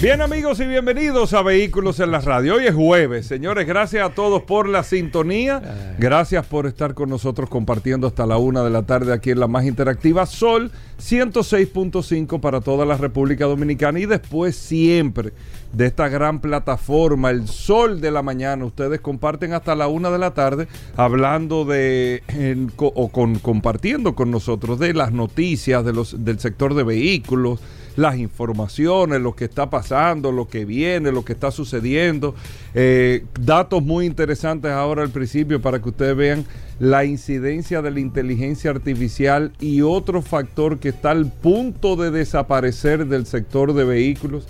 Bien amigos y bienvenidos a Vehículos en la Radio. Hoy es jueves, señores, gracias a todos por la sintonía. Gracias por estar con nosotros compartiendo hasta la una de la tarde aquí en la más interactiva Sol 106.5 para toda la República Dominicana y después siempre de esta gran plataforma, el Sol de la Mañana. Ustedes comparten hasta la una de la tarde hablando de o con, compartiendo con nosotros de las noticias de los, del sector de vehículos las informaciones, lo que está pasando, lo que viene, lo que está sucediendo. Eh, datos muy interesantes ahora al principio para que ustedes vean la incidencia de la inteligencia artificial y otro factor que está al punto de desaparecer del sector de vehículos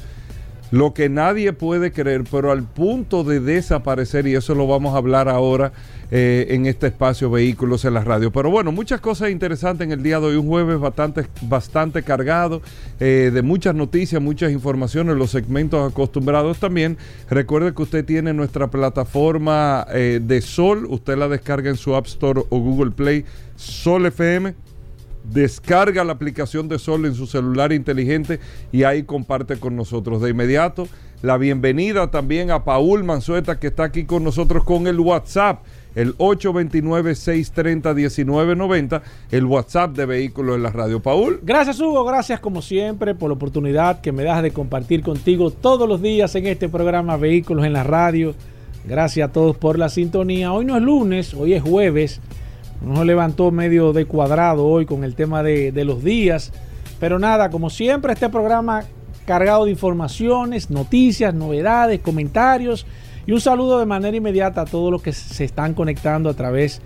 lo que nadie puede creer, pero al punto de desaparecer, y eso lo vamos a hablar ahora eh, en este espacio Vehículos en la Radio. Pero bueno, muchas cosas interesantes en el día de hoy, un jueves bastante, bastante cargado eh, de muchas noticias, muchas informaciones, los segmentos acostumbrados también. Recuerde que usted tiene nuestra plataforma eh, de Sol, usted la descarga en su App Store o Google Play, Sol FM descarga la aplicación de Sol en su celular inteligente y ahí comparte con nosotros. De inmediato, la bienvenida también a Paul Manzueta que está aquí con nosotros con el WhatsApp. El 829-630-1990, el WhatsApp de Vehículos en la Radio. Paul. Gracias, Hugo. Gracias, como siempre, por la oportunidad que me das de compartir contigo todos los días en este programa Vehículos en la Radio. Gracias a todos por la sintonía. Hoy no es lunes, hoy es jueves. Nos levantó medio de cuadrado hoy con el tema de, los días. Pero nada, como siempre, este programa cargado de informaciones, noticias, novedades, comentarios. Y un saludo de manera inmediata a todos los que se están conectando a través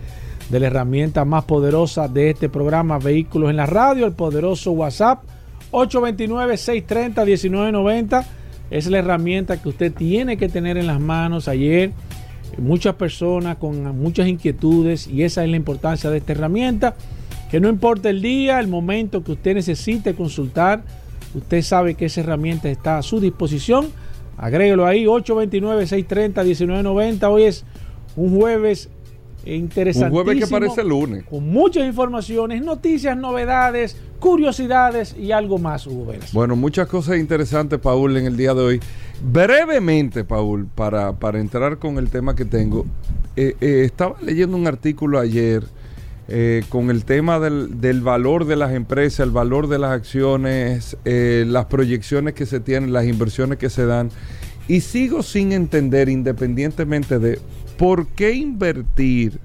de la herramienta más poderosa de este programa, Vehículos en la Radio, el poderoso WhatsApp 829-630-1990. Es la herramienta que usted tiene que tener en las manos. Ayer muchas personas con muchas inquietudes y esa es la importancia de esta herramienta. Que no importa el día, el momento que usted necesite consultar, usted sabe que esa herramienta está a su disposición. Agréguelo ahí, 829-630-1990. Hoy es un jueves interesantísimo. Un jueves que parece lunes. Con muchas informaciones, noticias, novedades, curiosidades y algo más, Hugo Bueno, muchas cosas interesantes, Paul, en el día de hoy. Brevemente, Paul, para, para entrar con el tema que tengo, eh, eh, estaba leyendo un artículo ayer eh, con el tema del, del, valor de las empresas, el valor de las acciones, las proyecciones que se tienen, las inversiones que se dan, y sigo sin entender, independientemente de por qué invertir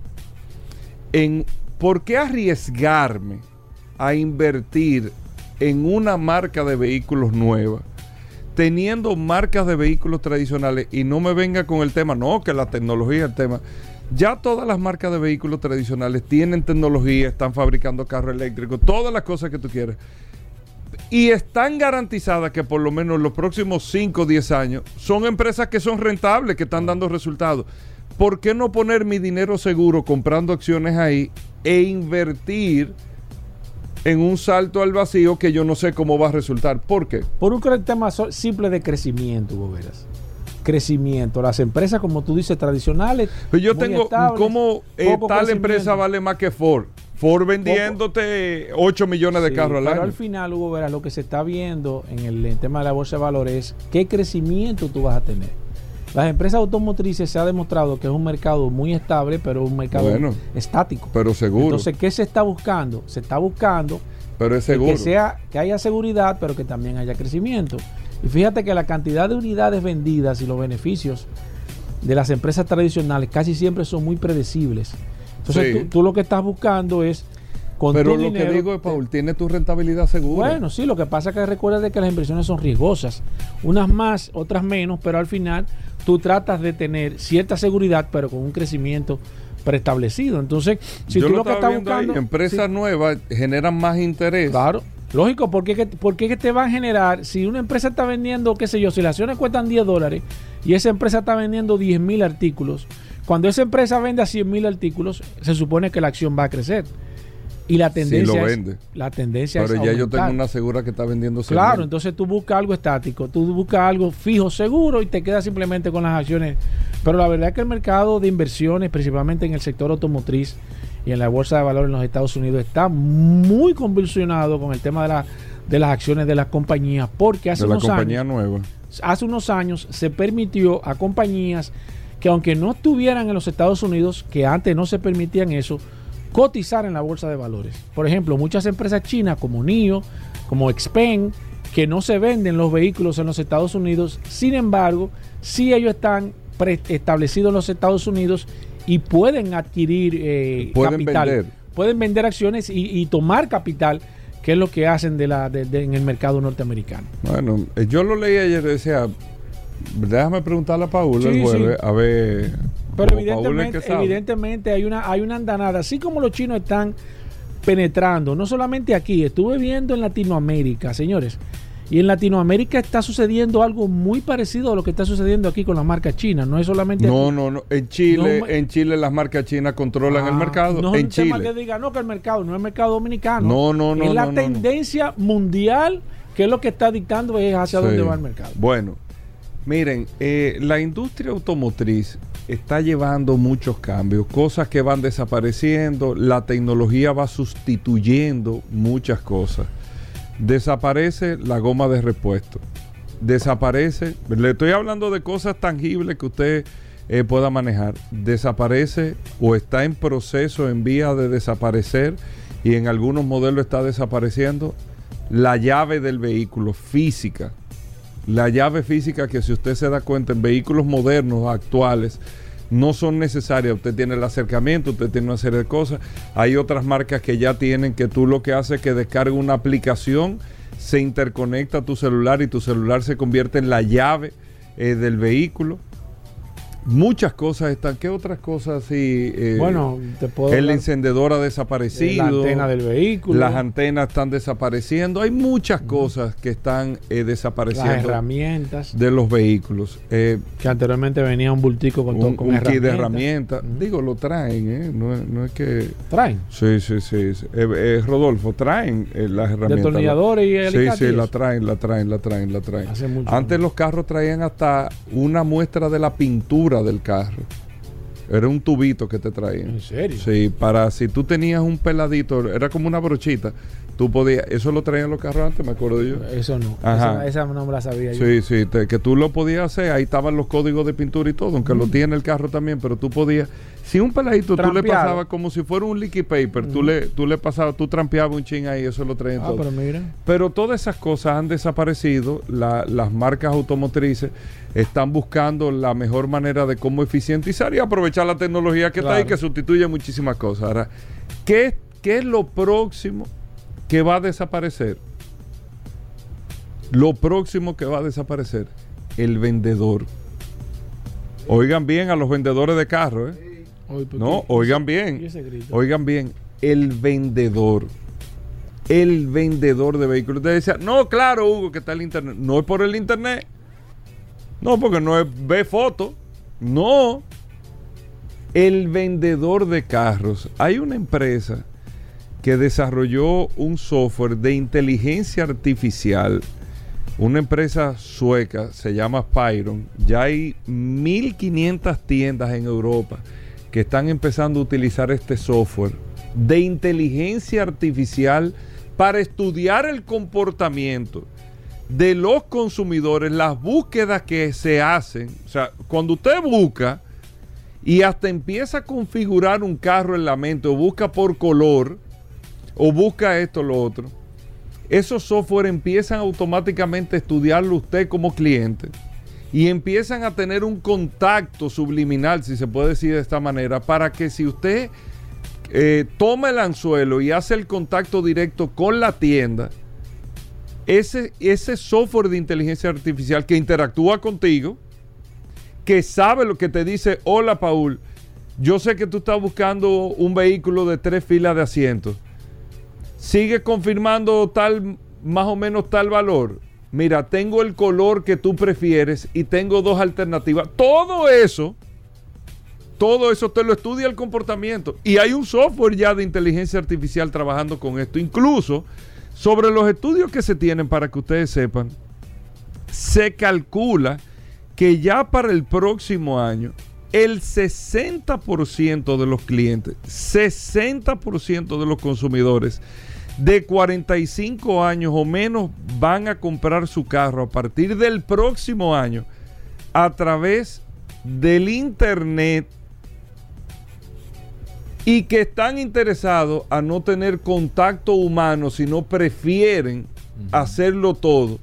en, por qué arriesgarme a invertir en una marca de vehículos nueva teniendo marcas de vehículos tradicionales y no me venga con el tema, no, que la tecnología es el tema. Ya todas las marcas de vehículos tradicionales tienen tecnología, están fabricando carros eléctricos, todas las cosas que tú quieres. Y están garantizadas que por lo menos en los próximos 5 o 10 años son empresas que son rentables, que están dando resultados. ¿Por qué no poner mi dinero seguro comprando acciones ahí e invertir? En un salto al vacío que yo no sé cómo va a resultar. ¿Por qué? Por un tema simple de crecimiento, Boberas. Crecimiento. Las empresas, como tú dices, tradicionales. Pero pues yo tengo, ¿cómo eh, tal empresa vale más que Ford? Ford vendiéndote 8 millones de carros al año. Pero al final, Hugo Veras, lo que se está viendo en el tema de la bolsa de valores es qué crecimiento tú vas a tener. Las empresas automotrices se ha demostrado que es un mercado muy estable, pero un mercado estático. Pero seguro. Entonces, ¿qué se está buscando? Se está buscando pero es seguro. que sea que haya seguridad, pero que también haya crecimiento. Y fíjate que la cantidad de unidades vendidas y los beneficios de las empresas tradicionales casi siempre son muy predecibles. Entonces, tú, lo que estás buscando es con Pero lo que digo es, Paul, tiene tu rentabilidad segura. Bueno, sí, lo que pasa es que recuerda que las inversiones son riesgosas. Unas más, otras menos, pero al final tú tratas de tener cierta seguridad, pero con un crecimiento preestablecido. Entonces, si Yo tú lo que estás ahí, buscando... empresas nuevas generan más interés. Claro. Lógico, porque que, porque que te va a generar, si una empresa está vendiendo, qué sé yo, si las acciones cuestan 10 dólares y esa empresa está vendiendo 10 mil artículos, cuando esa empresa vende a 100 mil artículos, se supone que la acción va a crecer. Y la tendencia lo es, vende. la tendencia Pero es ya yo tengo una segura que está vendiendo 100 Claro, entonces tú buscas algo estático, tú buscas algo fijo, seguro y te quedas simplemente con las acciones. Pero la verdad es que el mercado de inversiones, principalmente en el sector automotriz y en la bolsa de valores en los Estados Unidos, está muy convulsionado con el tema de, la- de las acciones de las compañías, porque hace de unos compañía años, nueva. hace unos años se permitió a compañías que aunque no estuvieran en los Estados Unidos, que antes no se permitían eso, cotizar en la bolsa de valores. Por ejemplo, muchas empresas chinas como NIO, como Xpeng, que no se venden los vehículos en los Estados Unidos, sin embargo, sí ellos están establecidos en los Estados Unidos y pueden adquirir eh, Pueden capital. vender. Pueden vender acciones y, y tomar capital, que es lo que hacen de la, de- de- en el mercado norteamericano. Bueno, eh, yo lo leí ayer decía, déjame preguntarle a Paul Sí, el jueves, sí. a ver. Pero como evidentemente, evidentemente hay una, hay una andanada, así como los chinos están penetrando, no solamente aquí, estuve viendo en Latinoamérica, señores, y en Latinoamérica está sucediendo algo muy parecido a lo que está sucediendo aquí con las marcas chinas, no es solamente No, aquí. no, no. En Chile, No en Chile las marcas chinas controlan el Ah, mercado. No es en un tema que diga, no, que el mercado no es el mercado dominicano. No, no, no, Es la no, tendencia mundial que es lo que está dictando es hacia dónde va el mercado. Bueno, miren, eh, la industria automotriz está llevando muchos cambios, cosas que van desapareciendo, la tecnología va sustituyendo muchas cosas. Desaparece la goma de repuesto. Desaparece, le estoy hablando de cosas tangibles que usted eh, pueda manejar. Desaparece o está en proceso, en vía de desaparecer y en algunos modelos está desapareciendo la llave del vehículo física. La llave física que si usted se da cuenta en vehículos modernos actuales no son necesarias. Usted tiene el acercamiento, usted tiene una serie de cosas. Hay otras marcas que ya tienen que tú lo que haces es que descarga una aplicación, se interconecta a tu celular y tu celular se convierte en la llave eh, del vehículo. Muchas cosas están. ¿Qué otras cosas así? eh, bueno, te puedo el encendedor ha de desaparecido. la antena del vehículo, Las antenas están desapareciendo. Hay muchas cosas que están eh, las desapareciendo herramientas, de los vehículos. Eh, que anteriormente venía un bultico con, todo un con un herramientas. kit de herramientas. Digo, lo traen, ¿eh? No, es- no es que... Traen Sí, sí, sí. sí. Eh, Rodolfo, traen las herramientas. destornilladores y Sí, alicates sí, y la traen, la traen, la traen, la traen. Hace mucho Antes tiempo. los carros traían hasta una muestra de la pintura del carro. Era un tubito que te traían. ¿En serio? Sí, para si tú tenías un peladito, era como una brochita, tú podías, eso lo traían los carros antes, me acuerdo yo. Eso no. Ajá. Esa, esa no me la sabía yo. Sí, sí, te- que tú lo podías hacer, ahí estaban los códigos de pintura y todo, aunque Mm. lo tiene el carro también, pero tú podías, si un peladito tú le pasabas como si fuera un liquid paper, tú le tú le pasabas, tú trampeabas un chin ahí, eso lo traían Ah, todo. pero mira. Pero todas esas cosas han desaparecido. La- las marcas automotrices están buscando la mejor manera de cómo eficientizar y aprovechar la tecnología que está ahí, que sustituye muchísimas cosas. Ahora, ¿qué, qué es lo próximo que va a desaparecer? Lo próximo que va a desaparecer, el vendedor. Oigan bien a los vendedores de carros, ¿eh? ¿por No, oigan ¿Y bien. Oigan bien, el vendedor. El vendedor de vehículos. Usted decía, no, claro, Hugo, que está el internet. No es por el internet. No, porque no es ve fotos. No. El vendedor de carros. Hay una empresa que desarrolló un software de inteligencia artificial. Una empresa sueca, se llama Pyron. Ya hay 1500 tiendas en Europa que están empezando a utilizar este software de inteligencia artificial para estudiar el comportamiento de los consumidores, las búsquedas que se hacen. O sea, cuando usted busca y hasta empieza a configurar un carro en la mente o busca por color o busca esto o lo otro, esos software empiezan automáticamente a estudiarlo usted como cliente y empiezan a tener un contacto subliminal, si se puede decir de esta manera, para que si usted eh, toma el anzuelo y hace el contacto directo con la tienda, ese, ese software de inteligencia artificial que interactúa contigo, que sabe lo que te dice, hola Paul, Yo sé que tú estás buscando un vehículo de tres filas de asientos. Sigue confirmando tal, más o menos tal valor. Mira, tengo el color que tú prefieres y tengo dos alternativas. Todo eso, todo eso te lo estudia el comportamiento. Y hay un software ya de inteligencia artificial trabajando con esto. Incluso sobre los estudios que se tienen, para que ustedes sepan, se calcula que ya para el próximo año el 60% de los clientes, 60% de los consumidores de 45 años o menos van a comprar su carro a partir del próximo año a través del internet y que están interesados a no tener contacto humano, sino prefieren hacerlo todo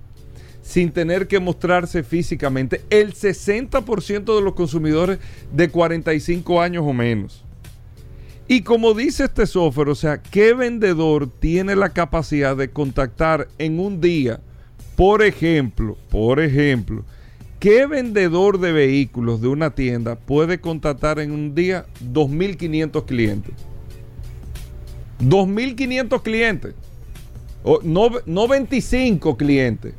sin tener que mostrarse físicamente. El 60% de los consumidores de 45 años o menos. Y como dice este software, o sea, ¿qué vendedor tiene la capacidad de contactar en un día, por ejemplo, por ejemplo, qué vendedor de vehículos de una tienda puede contactar en un día 2.500 clientes? 2.500 clientes. No, no 25 clientes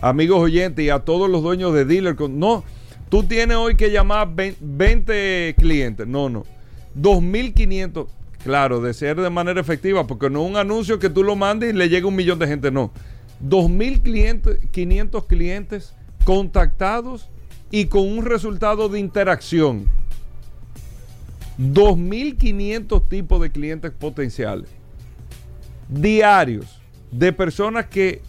amigos oyentes y a todos los dueños de dealer. No, tú tienes hoy que llamar 20 clientes. No, no. 2.500, claro, de ser de manera efectiva, porque no es un anuncio que tú lo mandes y le llega un millón de gente, no. 2.500 clientes contactados y con un resultado de interacción. 2.500 tipos de clientes potenciales. Diarios. De personas que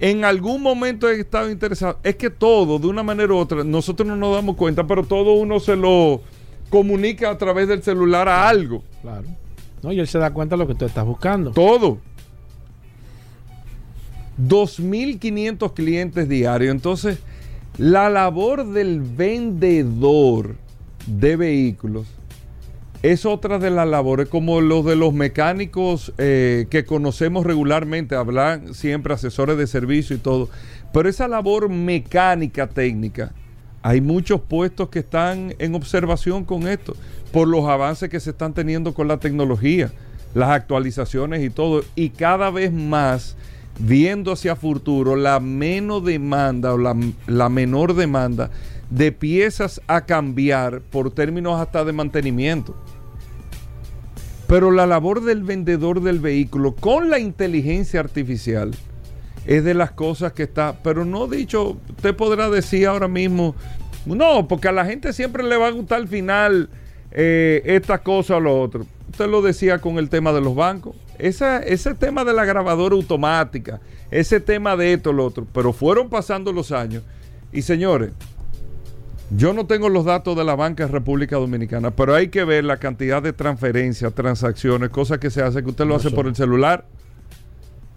en algún momento he estado interesado. Es que todo, de una manera u otra, nosotros no nos damos cuenta, pero todo uno se lo comunica a través del celular a algo. Claro. No, y él se da cuenta de lo que tú estás buscando. Todo. 2.500 clientes diarios. Entonces, la labor del vendedor de vehículos es otra de las labores, como los de los mecánicos eh, que conocemos regularmente, hablan siempre asesores de servicio y todo. Pero esa labor mecánica técnica, hay muchos puestos que están en observación con esto, por los avances que se están teniendo con la tecnología, las actualizaciones y todo. Y cada vez más, viendo hacia futuro, la menos demanda o la, la menor demanda de piezas a cambiar por términos hasta de mantenimiento. Pero la labor del vendedor del vehículo con la inteligencia artificial es de las cosas que está, pero no dicho, usted podrá decir ahora mismo, no, porque a la gente siempre le va a gustar al final eh, esta cosa o lo otro. Usted lo decía con el tema de los bancos. ese tema de la grabadora automática, ese tema de esto, lo otro, pero fueron pasando los años. Y señores, yo no tengo los datos de la banca República Dominicana, pero hay que ver la cantidad de transferencias, transacciones, cosas que se hacen, que usted lo hace por el celular.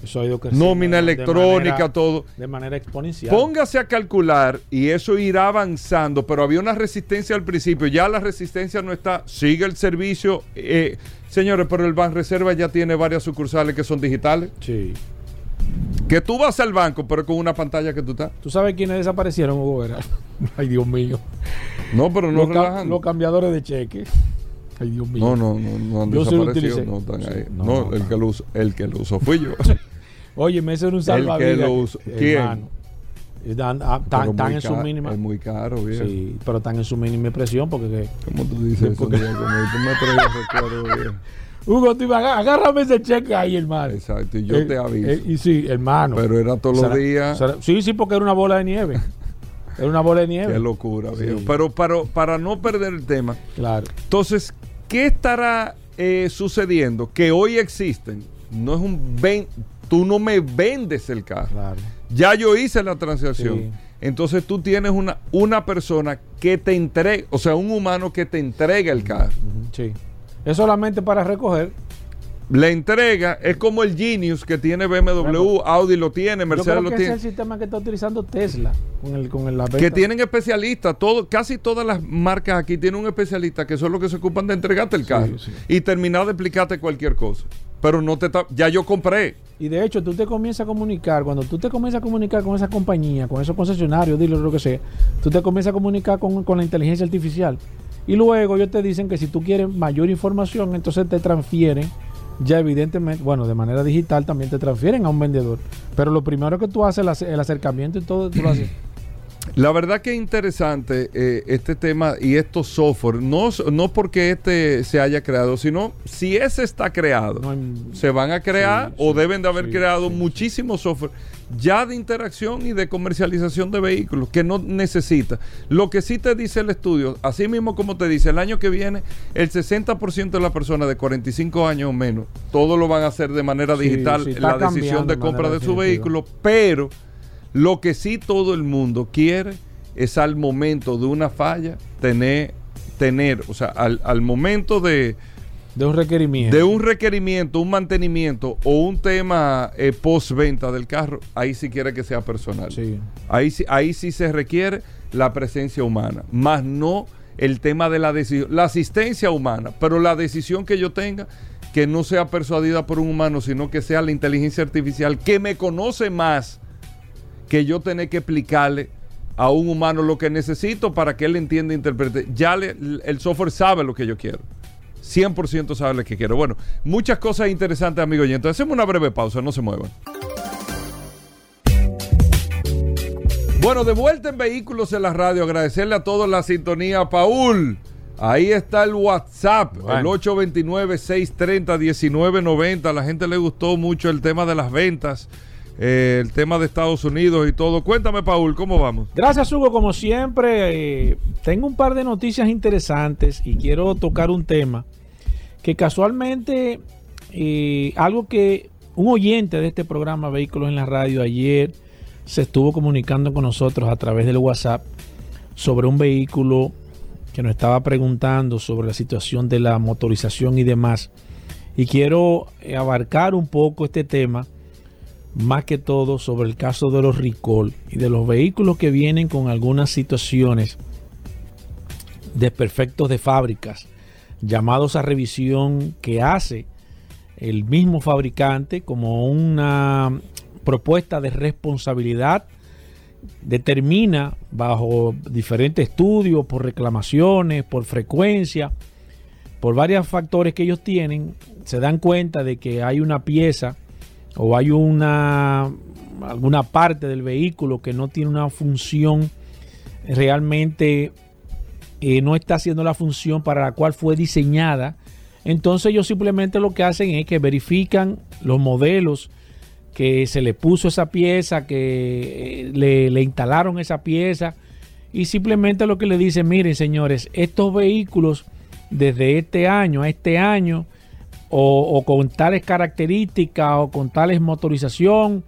Eso ha ido Nómina electrónica, todo. De manera exponencial. Póngase a calcular y eso irá avanzando, pero había una resistencia al principio. Ya la resistencia no está. Sigue el servicio. Eh, señores, pero el Reserva ya tiene varias sucursales que son digitales. Sí. Que tú vas al banco, pero con una pantalla que tú estás. ¿Tú sabes quiénes desaparecieron, Hugo Ay, Dios mío. No, pero no los, los cambiadores de cheques. Ay, Dios mío. No, no, no, no han desaparecido. No, están ahí. no, el, que lo usó, el que lo usó fui yo. Oye, me hizo un salvavidas. El que lo usó. ¿Quién? Están, ah, en su mínima. Es muy caro, bien. Sí, pero están en su mínima presión porque. ¿Cómo tú dices eso? Porque... Como tú me traes recuerdo, bien. Hugo, tú, agárrame ese cheque ahí, hermano. Exacto, y yo te aviso. y sí, hermano. Pero era todos los días. sí, sí, porque era una bola de nieve. era una bola de nieve. Qué locura, viejo. Pero para, para no perder el tema. Claro. Entonces, ¿qué estará eh, sucediendo? Que hoy existen. No es un ven, tú no me vendes el carro. Claro. Ya yo hice la transacción. Entonces tú tienes una, una persona que te entrega, o sea, un humano que te entrega el carro. Sí. Es solamente para recoger. La entrega es como el Genius que tiene BMW, Audi lo tiene, Mercedes lo tiene. Es el sistema que está utilizando Tesla con el, con el Que tienen especialistas, todo, casi todas las marcas aquí tienen un especialista que son los que se ocupan de entregarte el carro y terminar de explicarte cualquier cosa. Pero no te ya yo compré. Y de hecho, tú te comienzas a comunicar, cuando tú te comienzas a comunicar con esa compañía, con esos concesionarios, dilo lo que sea, tú te comienzas a comunicar con, con la inteligencia artificial Y luego ellos te dicen que si tú quieres mayor información, entonces te transfieren, ya evidentemente, bueno, de manera digital también te transfieren a un vendedor. Pero lo primero que tú haces, el, ace- el acercamiento y todo, tú lo haces. La verdad que es interesante eh, este tema y estos software, no, no porque este se haya creado, sino si ese está creado, No hay- se van a crear Sí, o sí, deben de haber sí, creado muchísimos software ya de interacción y de comercialización de vehículos que no necesita. Lo que sí te dice el estudio, así mismo como te dice, el año que viene el 60% de las personas de 45 años o menos, todo lo van a hacer de manera digital la decisión de compra de su vehículo, pero lo que sí todo el mundo quiere es al momento de una falla tener, tener o sea, al, al momento de, De un requerimiento. de un requerimiento, un mantenimiento o un tema eh, postventa del carro, ahí sí quiere que sea personal. Sí. Ahí, ahí sí se requiere la presencia humana, más no el tema de la decisión, la asistencia humana, pero la decisión que yo tenga que no sea persuadida por un humano, sino que sea la inteligencia artificial que me conoce más que yo tener que explicarle a un humano lo que necesito para que él entienda e interprete. Ya le- el software sabe lo que yo quiero. 100% sabe lo que quiero. Bueno, muchas cosas interesantes, amigos. Y entonces hacemos una breve pausa, no se muevan. Bueno, de vuelta en Vehículos en la Radio, agradecerle a todos la sintonía. Paul, ahí está el WhatsApp, Bueno. el 829-630-1990. A la gente le gustó mucho el tema de las ventas, eh, el tema de Estados Unidos y todo. Cuéntame, Paul, ¿cómo vamos? Gracias, Hugo. Como siempre, eh, tengo un par de noticias interesantes y quiero tocar un tema que casualmente, eh, algo que un oyente de este programa Vehículos en la Radio ayer se estuvo comunicando con nosotros a través del WhatsApp sobre un vehículo que nos estaba preguntando sobre la situación de la motorización y demás. Y quiero abarcar un poco este tema más que todo sobre el caso de los recall y de los vehículos que vienen con algunas situaciones desperfectos de fábricas llamados a revisión que hace el mismo fabricante como una propuesta de responsabilidad determina bajo diferentes estudios, por reclamaciones, por frecuencia, por varios factores que ellos tienen, se dan cuenta de que hay una pieza o hay una alguna parte del vehículo que no tiene una función realmente eh, no está haciendo la función para la cual fue diseñada entonces ellos simplemente lo que hacen es que verifican los modelos que se le puso esa pieza que eh, le, le instalaron esa pieza y simplemente lo que le dicen miren señores estos vehículos desde este año a este año o, con tales características o con tales motorización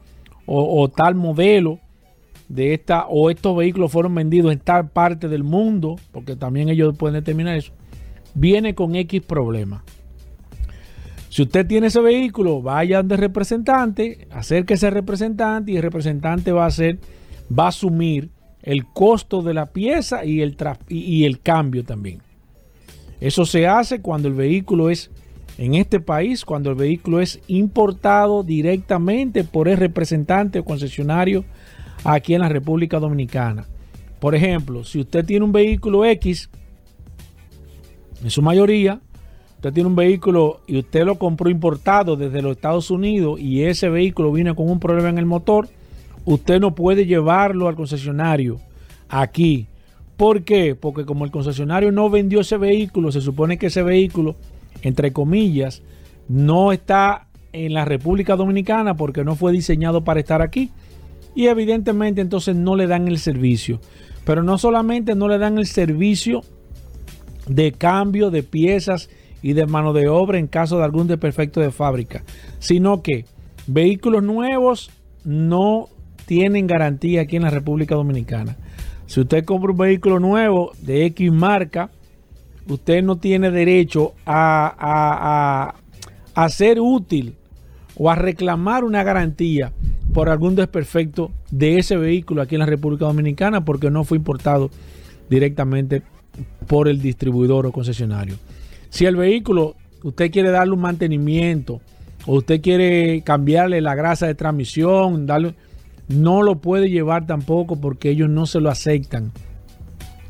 o, tal modelo de esta o estos vehículos fueron vendidos en tal parte del mundo, porque también ellos pueden determinar eso, viene con X problema. Si usted tiene ese vehículo, vaya el representante, acérquese al representante y el representante va a hacer, va a asumir el costo de la pieza y el, y el cambio también. Eso se hace cuando el vehículo es en este país, cuando el vehículo es importado directamente por el representante o concesionario aquí en la República Dominicana. Por ejemplo, si usted tiene un vehículo X, en su mayoría, usted tiene un vehículo y usted lo compró importado desde los Estados Unidos y ese vehículo viene con un problema en el motor, usted no puede llevarlo al concesionario aquí. ¿Por qué? Porque como el concesionario no vendió ese vehículo, se supone que ese vehículo, entre comillas, no está en la República Dominicana porque no fue diseñado para estar aquí. Y evidentemente entonces no le dan el servicio. Pero no solamente no le dan el servicio de cambio de piezas y de mano de obra en caso de algún desperfecto de fábrica, sino que vehículos nuevos no tienen garantía aquí en la República Dominicana. Si usted compra un vehículo nuevo de X marca, usted no tiene derecho a, a, a, ser útil o a reclamar una garantía por algún desperfecto de ese vehículo aquí en la República Dominicana porque no fue importado directamente por el distribuidor o concesionario. Si el vehículo usted quiere darle un mantenimiento o usted quiere cambiarle la grasa de transmisión, darle, no lo puede llevar tampoco porque ellos no se lo aceptan.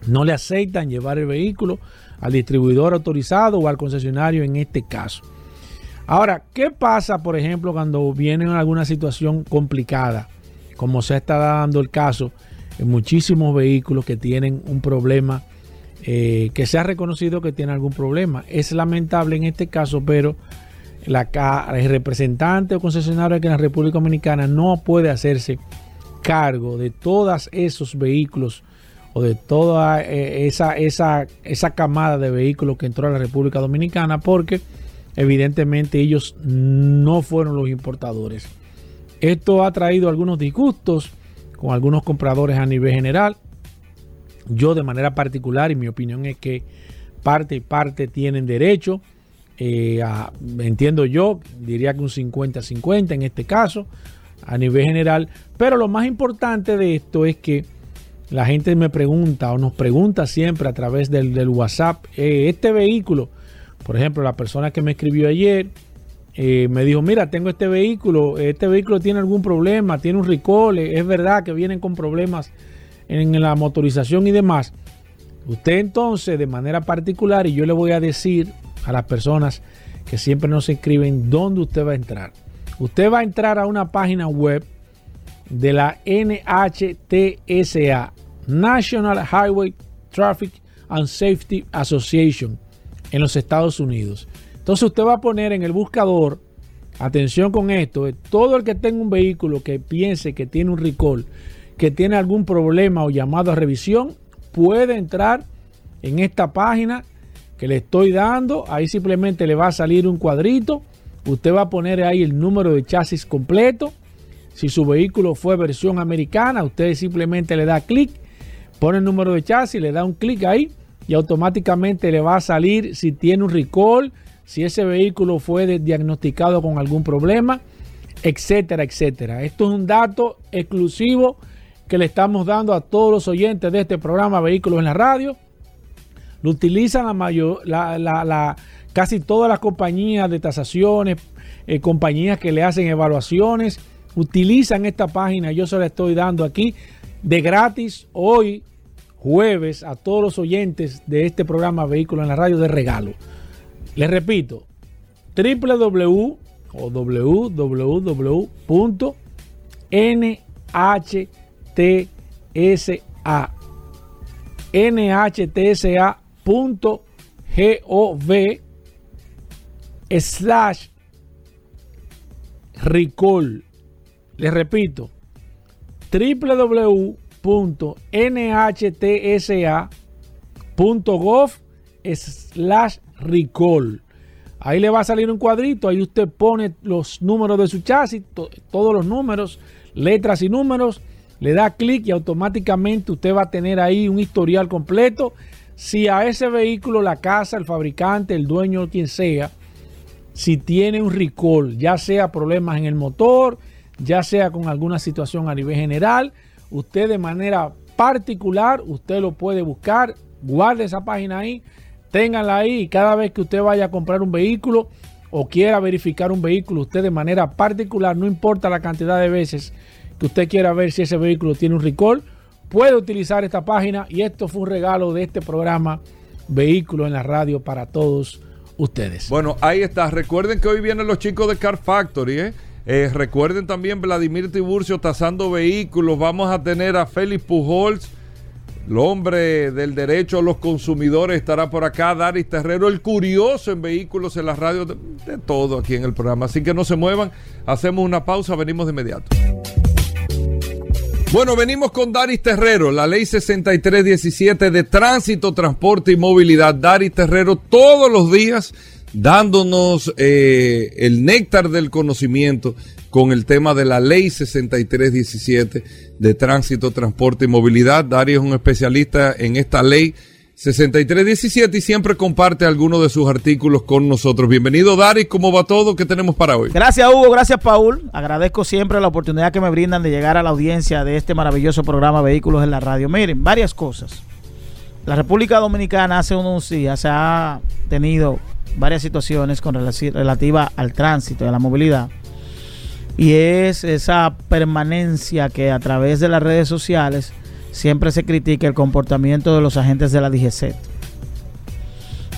No le aceptan llevar el vehículo al distribuidor autorizado o al concesionario en este caso. Ahora, ¿qué pasa, por ejemplo, cuando viene alguna situación complicada? Como se está dando el caso en muchísimos vehículos que tienen un problema, eh, que se ha reconocido que tiene algún problema. Es lamentable en este caso, pero la, el representante o concesionario que en la República Dominicana no puede hacerse cargo de todos esos vehículos o de toda eh, esa, esa, esa camada de vehículos que entró a la República Dominicana porque evidentemente ellos no fueron los importadores. Esto ha traído algunos disgustos con algunos compradores a nivel general. Yo de manera particular y mi opinión es que parte y parte tienen derecho. Eh, entiendo yo, diría que un 50-50 en este caso, a nivel general. Pero lo más importante de esto es que la gente me pregunta o nos pregunta siempre a través del, WhatsApp, eh, este vehículo, por ejemplo, la persona que me escribió ayer, eh, me dijo, mira, tengo este vehículo, este vehículo tiene algún problema, tiene un recall, es verdad que vienen con problemas en la motorización y demás. Usted entonces, de manera particular, y yo le voy a decir a las personas que siempre nos escriben dónde usted va a entrar. Usted va a entrar a una página web de la NHTSA, National Highway Traffic and Safety Association, en los Estados Unidos. Entonces usted va a poner en el buscador, atención con esto, todo el que tenga un vehículo que piense que tiene un recall, que tiene algún problema o llamado a revisión, puede entrar en esta página que le estoy dando. Ahí simplemente le va a salir un cuadrito. Usted va a poner ahí el número de chasis completo si su vehículo fue versión americana, usted simplemente le da clic, pone el número de chasis, le da un clic ahí y automáticamente le va a salir si tiene un recall, si ese vehículo fue diagnosticado con algún problema, etcétera, etcétera. Esto es un dato exclusivo que le estamos dando a todos los oyentes de este programa Vehículos en la Radio. Lo utilizan la mayor, la, casi todas las compañías de tasaciones, eh, compañías que le hacen evaluaciones utilizan esta página, yo se la estoy dando aquí de gratis hoy, jueves, a todos los oyentes de este programa Vehículos en la Radio de regalo. Les repito, www o www.nhtsa nhtsa.gov slash recall les repito, www.nhtsa.gov slash recall. Ahí le va a salir un cuadrito, ahí usted pone los números de su chasis, todos los números, letras y números, le da clic y automáticamente usted va a tener ahí un historial completo. Si a ese vehículo la casa, el fabricante, el dueño, quien sea, si tiene un recall, ya sea problemas en el motor, ya sea con alguna situación a nivel general, usted de manera particular, usted lo puede buscar, guarde esa página ahí, téngala ahí y cada vez que usted vaya a comprar un vehículo o quiera verificar un vehículo, usted de manera particular, no importa la cantidad de veces que usted quiera ver si ese vehículo tiene un recall, puede utilizar esta página y esto fue un regalo de este programa Vehículo en la Radio para todos ustedes. Bueno, ahí está. Recuerden que hoy vienen los chicos de Car Factory, ¿eh? Eh, recuerden también Vladimir Tiburcio tasando vehículos. Vamos a tener a Félix Pujols, el hombre del derecho a los consumidores, estará por acá. Daris Terrero, el curioso en vehículos en las radios, de, de todo aquí en el programa. Así que no se muevan, hacemos una pausa, venimos de inmediato. Bueno, venimos con Daris Terrero, la ley 6317 de tránsito, transporte y movilidad. Daris Terrero todos los días dándonos eh, el néctar del conocimiento con el tema de la ley 6317 de tránsito, transporte y movilidad. Dario es un especialista en esta ley 6317 y siempre comparte algunos de sus artículos con nosotros. Bienvenido, Dari. ¿Cómo va todo? ¿Qué tenemos para hoy? Gracias, Hugo. Gracias, Paul. Agradezco siempre la oportunidad que me brindan de llegar a la audiencia de este maravilloso programa Vehículos en la Radio. Miren, varias cosas. La República Dominicana hace unos días se ha tenido varias situaciones con relativa al tránsito y a la movilidad. Y es esa permanencia que a través de las redes sociales siempre se critica el comportamiento de los agentes de la DGC.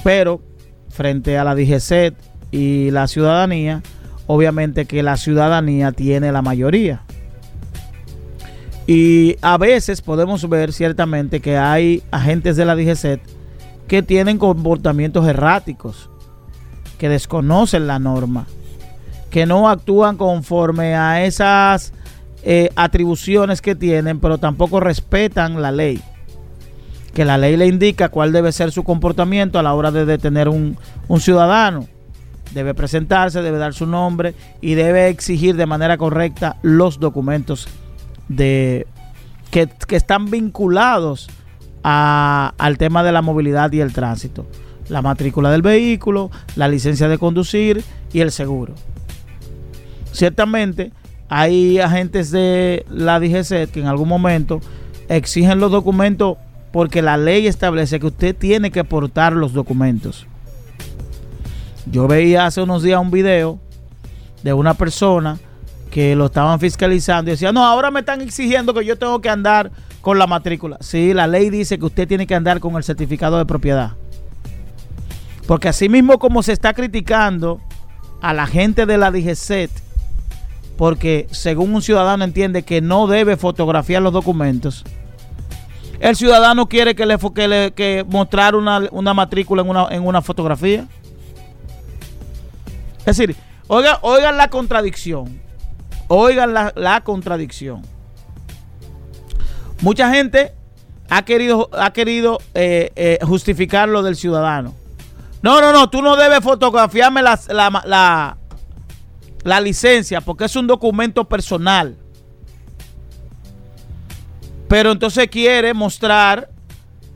Pero frente a la DGCET y la ciudadanía, obviamente que la ciudadanía tiene la mayoría. Y a veces podemos ver ciertamente que hay agentes de la DGCET que tienen comportamientos erráticos, que desconocen la norma, que no actúan conforme a esas eh, atribuciones que tienen, pero tampoco respetan la ley. Que la ley le indica cuál debe ser su comportamiento a la hora de detener un, un ciudadano. Debe presentarse, debe dar su nombre y debe exigir de manera correcta los documentos de, que, están vinculados al tema de la movilidad y el tránsito. La matrícula del vehículo, la licencia de conducir y el seguro. Ciertamente hay agentes de la DGC que en algún momento exigen los documentos porque la ley establece que usted tiene que portar los documentos. Yo veía hace unos días un video de una persona que lo estaban fiscalizando y decía, no, ahora me están exigiendo que yo tengo que andar con la matrícula. Sí, la ley dice que usted tiene que andar con el certificado de propiedad. Porque así mismo como se está criticando a la gente de la DGCET, porque según un ciudadano entiende que no debe fotografiar los documentos, el ciudadano quiere que le, que que mostrar una, matrícula en una, en una fotografía. Es decir, oigan, la contradicción. Oigan la, contradicción. Mucha gente ha querido, ha querido eh, eh, justificar lo del ciudadano. No, no, no, tú no debes fotografiarme la, la, la, licencia porque es un documento personal. Pero entonces quiere mostrar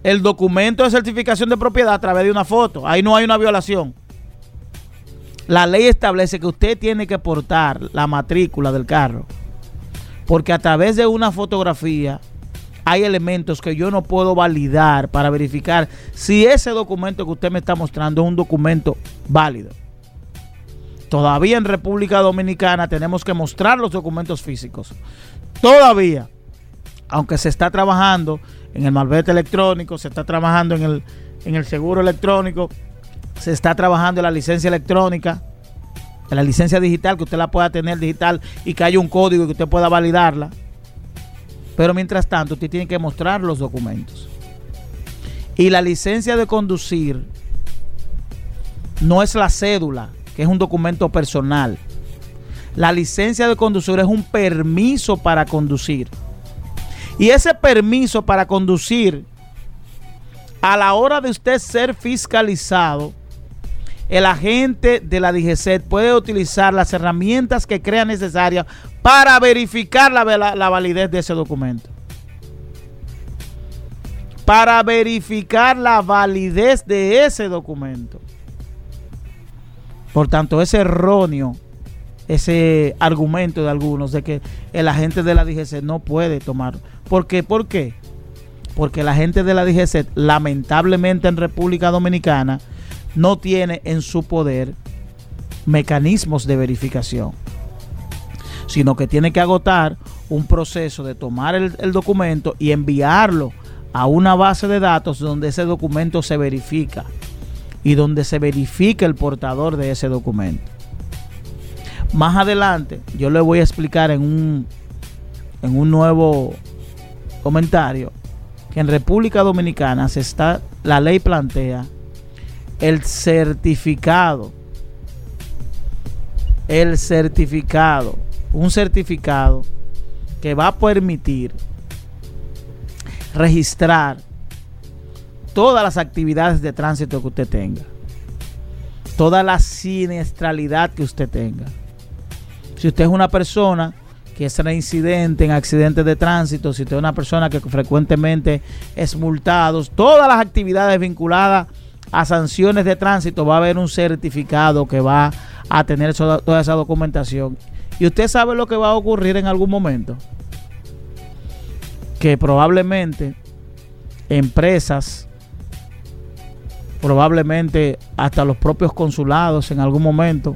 el documento de certificación de propiedad a través de una foto. Ahí no hay una violación. La ley establece que usted tiene que portar la matrícula del carro. Porque a través de una fotografía hay elementos que yo no puedo validar para verificar si ese documento que usted me está mostrando es un documento válido. Todavía en República Dominicana tenemos que mostrar los documentos físicos. Todavía, aunque se está trabajando en el malvete electrónico, se está trabajando en el, en el seguro electrónico, se está trabajando en la licencia electrónica, en la licencia digital, que usted la pueda tener digital y que haya un código que usted pueda validarla. Pero mientras tanto, usted tiene que mostrar los documentos. Y la licencia de conducir no es la cédula, que es un documento personal. La licencia de conducir es un permiso para conducir. Y ese permiso para conducir, a la hora de usted ser fiscalizado, el agente de la DGCET puede utilizar las herramientas que crea necesarias para verificar la, la, validez de ese documento. Para verificar la validez de ese documento. Por tanto, es erróneo ese argumento de algunos de que el agente de la DGC no puede tomar. ¿Por qué? ¿Por qué? Porque el agente de la DGC, lamentablemente en República Dominicana, no tiene en su poder mecanismos de verificación, sino que tiene que agotar un proceso de tomar el, documento y enviarlo a una base de datos donde ese documento se verifica y donde se verifica el portador de ese documento. Más adelante yo le voy a explicar en un, en un nuevo comentario que en República Dominicana se está, la ley plantea el certificado. El certificado. Un certificado que va a permitir registrar todas las actividades de tránsito que usted tenga. Toda la siniestralidad que usted tenga. Si usted es una persona que es reincidente en accidentes de tránsito, si usted es una persona que frecuentemente es multado, todas las actividades vinculadas a sanciones de tránsito va a haber un certificado que va a tener toda esa documentación. Y usted sabe lo que va a ocurrir en algún momento. Que probablemente empresas, probablemente hasta los propios consulados en algún momento,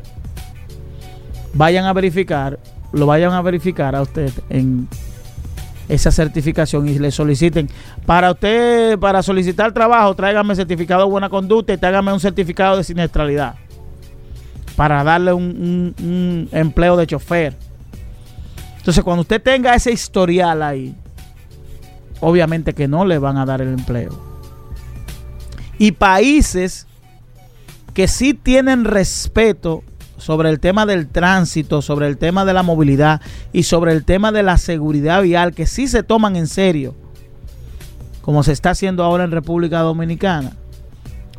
vayan a verificar, lo vayan a verificar a usted en, esa certificación y le soliciten para usted, para solicitar trabajo, tráigame certificado de buena conducta y tráigame un certificado de siniestralidad para darle un, un- un empleo de chofer. Entonces, cuando usted tenga ese historial ahí, obviamente que no le van a dar el empleo. Y países que sí tienen respeto sobre el tema del tránsito, sobre el tema de la movilidad y sobre el tema de la seguridad vial, que sí se toman en serio, como se está haciendo ahora en República Dominicana,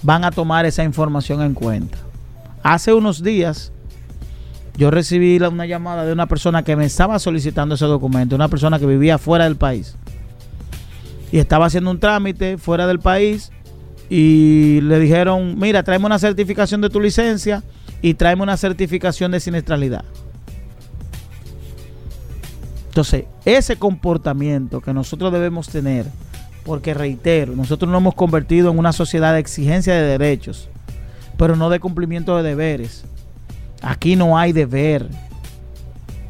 van a tomar esa información en cuenta. Hace unos días yo recibí una llamada de una persona que me estaba solicitando ese documento, una persona que vivía fuera del país y estaba haciendo un trámite fuera del país y le dijeron, mira, tráeme una certificación de tu licencia y tráeme una certificación de siniestralidad. Entonces, ese comportamiento que nosotros debemos tener, porque reitero, nosotros nos hemos convertido en una sociedad de exigencia de derechos, pero no de cumplimiento de deberes. Aquí no hay deber.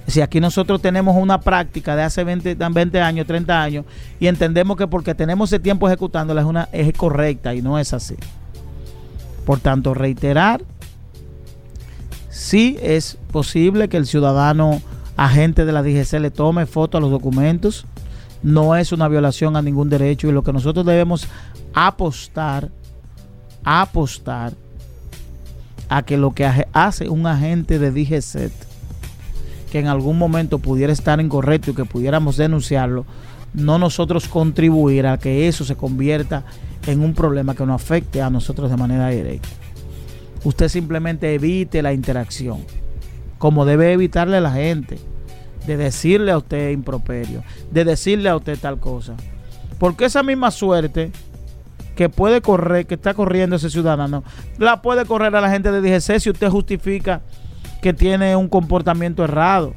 Si aquí nosotros tenemos una práctica de hace 20, 20 años, 30 años, y entendemos que porque tenemos ese tiempo ejecutándola es, una, es correcta y no es así. Por tanto, reiterar, sí es posible que el ciudadano agente de la DGC le tome foto a los documentos. No es una violación a ningún derecho y lo que nosotros debemos apostar, apostar a que lo que hace un agente de DGC que en algún momento pudiera estar incorrecto y que pudiéramos denunciarlo, no nosotros contribuir a que eso se convierta en un problema que nos afecte a nosotros de manera directa. Usted simplemente evite la interacción, como debe evitarle a la gente, de decirle a usted improperio, de decirle a usted tal cosa. Porque esa misma suerte que puede correr, que está corriendo ese ciudadano, la puede correr a la gente de DGC si usted justifica que tiene un comportamiento errado.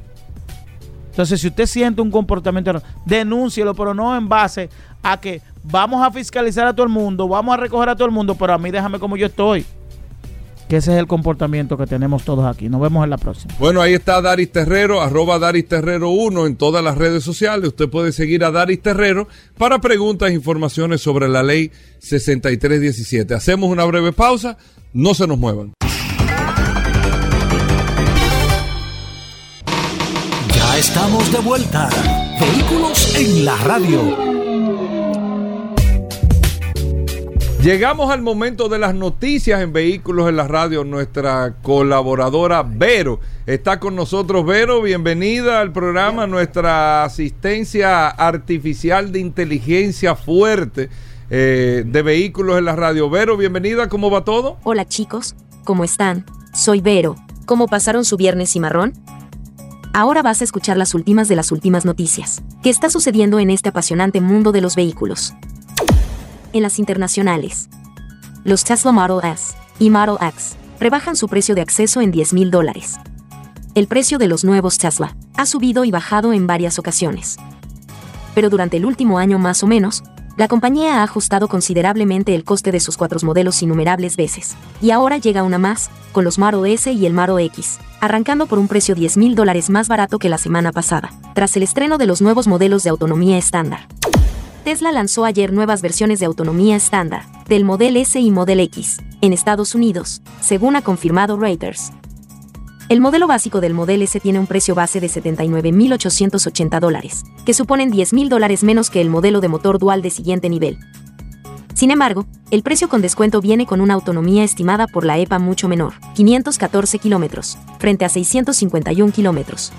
Entonces, si usted siente un comportamiento errado, denúncielo, pero no en base a que vamos a fiscalizar a todo el mundo, vamos a recoger a todo el mundo, pero a mí déjame como yo estoy. Que ese es el comportamiento que tenemos todos aquí. Nos vemos en la próxima. Bueno, ahí está Daris Terrero, arroba Daris Terrero 1 en todas las redes sociales. Usted puede seguir a Daris Terrero para preguntas e informaciones sobre la ley 6317. Hacemos una breve pausa, no se nos muevan. Ya estamos de vuelta. Vehículos en la radio. Llegamos al momento de las noticias en Vehículos en la Radio. Nuestra colaboradora Vero está con nosotros. Vero, bienvenida al programa. Nuestra asistencia artificial de inteligencia fuerte eh, de Vehículos en la Radio. Vero, bienvenida. ¿Cómo va todo? Hola chicos, ¿cómo están? Soy Vero. ¿Cómo pasaron su viernes cimarrón? Ahora vas a escuchar las últimas de las últimas noticias. ¿Qué está sucediendo en este apasionante mundo de los vehículos? En las internacionales. Los Tesla Model S y Model X rebajan su precio de acceso en 10 mil dólares. El precio de los nuevos Tesla ha subido y bajado en varias ocasiones. Pero durante el último año más o menos, la compañía ha ajustado considerablemente el coste de sus cuatro modelos innumerables veces. Y ahora llega una más, con los Model S y el Model X, arrancando por un precio 10 mil dólares más barato que la semana pasada, tras el estreno de los nuevos modelos de autonomía estándar. Tesla lanzó ayer nuevas versiones de autonomía estándar, del Model S y Model X, en Estados Unidos, según ha confirmado Reuters. El modelo básico del Model S tiene un precio base de 79.880 dólares, que suponen 10.000 dólares menos que el modelo de motor dual de siguiente nivel. Sin embargo, el precio con descuento viene con una autonomía estimada por la EPA mucho menor, 514 kilómetros, frente a 651 kilómetros.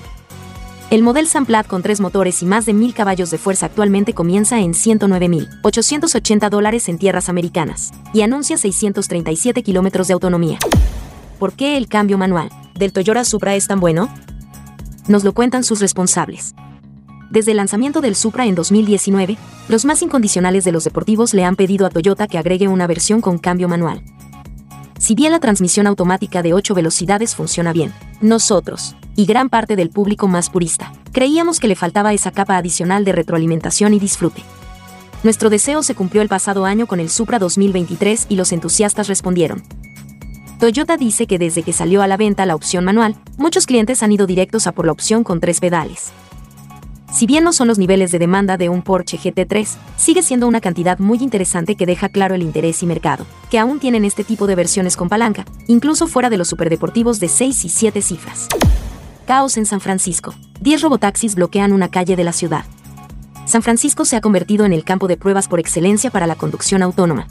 El Model Samplat con tres motores y más de 1000 caballos de fuerza actualmente comienza en 109.880 dólares en tierras americanas y anuncia 637 kilómetros de autonomía. ¿Por qué el cambio manual del Toyota Supra es tan bueno? Nos lo cuentan sus responsables. Desde el lanzamiento del Supra en 2019, los más incondicionales de los deportivos le han pedido a Toyota que agregue una versión con cambio manual. Si bien la transmisión automática de 8 velocidades funciona bien, nosotros, y gran parte del público más purista, creíamos que le faltaba esa capa adicional de retroalimentación y disfrute. Nuestro deseo se cumplió el pasado año con el Supra 2023 y los entusiastas respondieron. Toyota dice que desde que salió a la venta la opción manual, muchos clientes han ido directos a por la opción con tres pedales. Si bien no son los niveles de demanda de un Porsche GT3, sigue siendo una cantidad muy interesante que deja claro el interés y mercado, que aún tienen este tipo de versiones con palanca, incluso fuera de los superdeportivos de 6 y 7 cifras. Caos en San Francisco. 10 robotaxis bloquean una calle de la ciudad. San Francisco se ha convertido en el campo de pruebas por excelencia para la conducción autónoma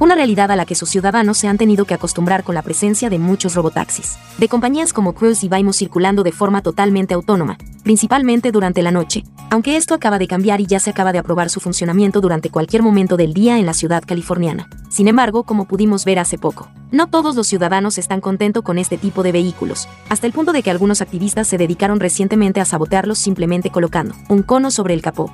una realidad a la que sus ciudadanos se han tenido que acostumbrar con la presencia de muchos robotaxis, de compañías como Cruise y Waymo circulando de forma totalmente autónoma, principalmente durante la noche, aunque esto acaba de cambiar y ya se acaba de aprobar su funcionamiento durante cualquier momento del día en la ciudad californiana. Sin embargo, como pudimos ver hace poco, no todos los ciudadanos están contentos con este tipo de vehículos, hasta el punto de que algunos activistas se dedicaron recientemente a sabotearlos simplemente colocando un cono sobre el capó,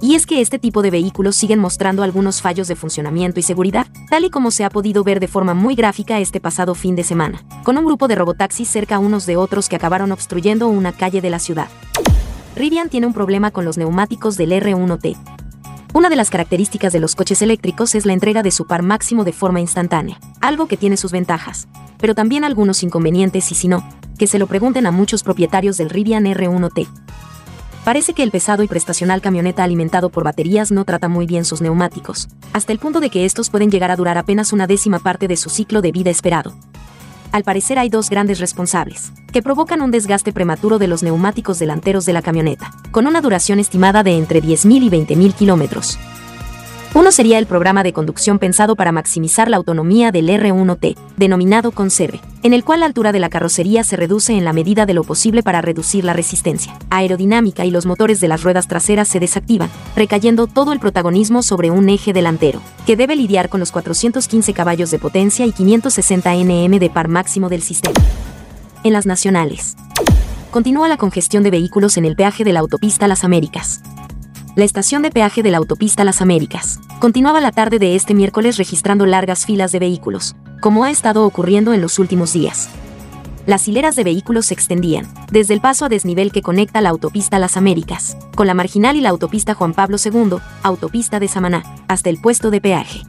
y es que este tipo de vehículos siguen mostrando algunos fallos de funcionamiento y seguridad, tal y como se ha podido ver de forma muy gráfica este pasado fin de semana, con un grupo de robotaxis cerca unos de otros que acabaron obstruyendo una calle de la ciudad. Rivian tiene un problema con los neumáticos del R1T. Una de las características de los coches eléctricos es la entrega de su par máximo de forma instantánea, algo que tiene sus ventajas, pero también algunos inconvenientes y si no, que se lo pregunten a muchos propietarios del Rivian R1T. Parece que el pesado y prestacional camioneta alimentado por baterías no trata muy bien sus neumáticos, hasta el punto de que estos pueden llegar a durar apenas una décima parte de su ciclo de vida esperado. Al parecer hay dos grandes responsables, que provocan un desgaste prematuro de los neumáticos delanteros de la camioneta, con una duración estimada de entre 10.000 y 20.000 kilómetros. Uno sería el programa de conducción pensado para maximizar la autonomía del R1T, denominado Conserve, en el cual la altura de la carrocería se reduce en la medida de lo posible para reducir la resistencia aerodinámica y los motores de las ruedas traseras se desactivan, recayendo todo el protagonismo sobre un eje delantero, que debe lidiar con los 415 caballos de potencia y 560 Nm de par máximo del sistema. En las nacionales. Continúa la congestión de vehículos en el peaje de la autopista Las Américas, la estación de peaje de la autopista Las Américas. Continuaba la tarde de este miércoles registrando largas filas de vehículos, como ha estado ocurriendo en los últimos días. Las hileras de vehículos se extendían, desde el paso a desnivel que conecta la autopista Las Américas, con la marginal y la autopista Juan Pablo II, autopista de Samaná, hasta el puesto de peaje.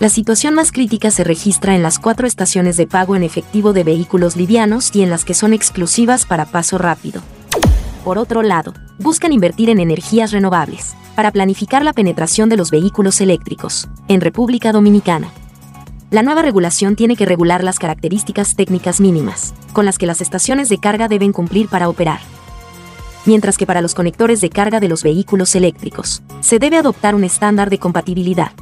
La situación más crítica se registra en las cuatro estaciones de pago en efectivo de vehículos livianos y en las que son exclusivas para paso rápido. Por otro lado, buscan invertir en energías renovables, para planificar la penetración de los vehículos eléctricos, en República Dominicana. La nueva regulación tiene que regular las características técnicas mínimas, con las que las estaciones de carga deben cumplir para operar. Mientras que para los conectores de carga de los vehículos eléctricos, se debe adoptar un estándar de compatibilidad,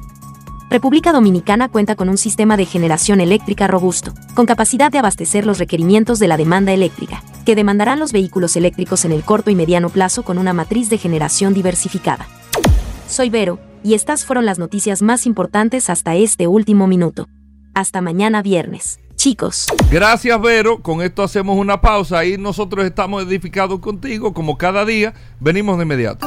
República Dominicana cuenta con un sistema de generación eléctrica robusto, con capacidad de abastecer los requerimientos de la demanda eléctrica, que demandarán los vehículos eléctricos en el corto y mediano plazo con una matriz de generación diversificada. Soy Vero, y estas fueron las noticias más importantes hasta este último minuto. Hasta mañana viernes. Chicos. Gracias, Vero. Con esto hacemos una pausa y nosotros estamos edificados contigo, como cada día. Venimos de inmediato.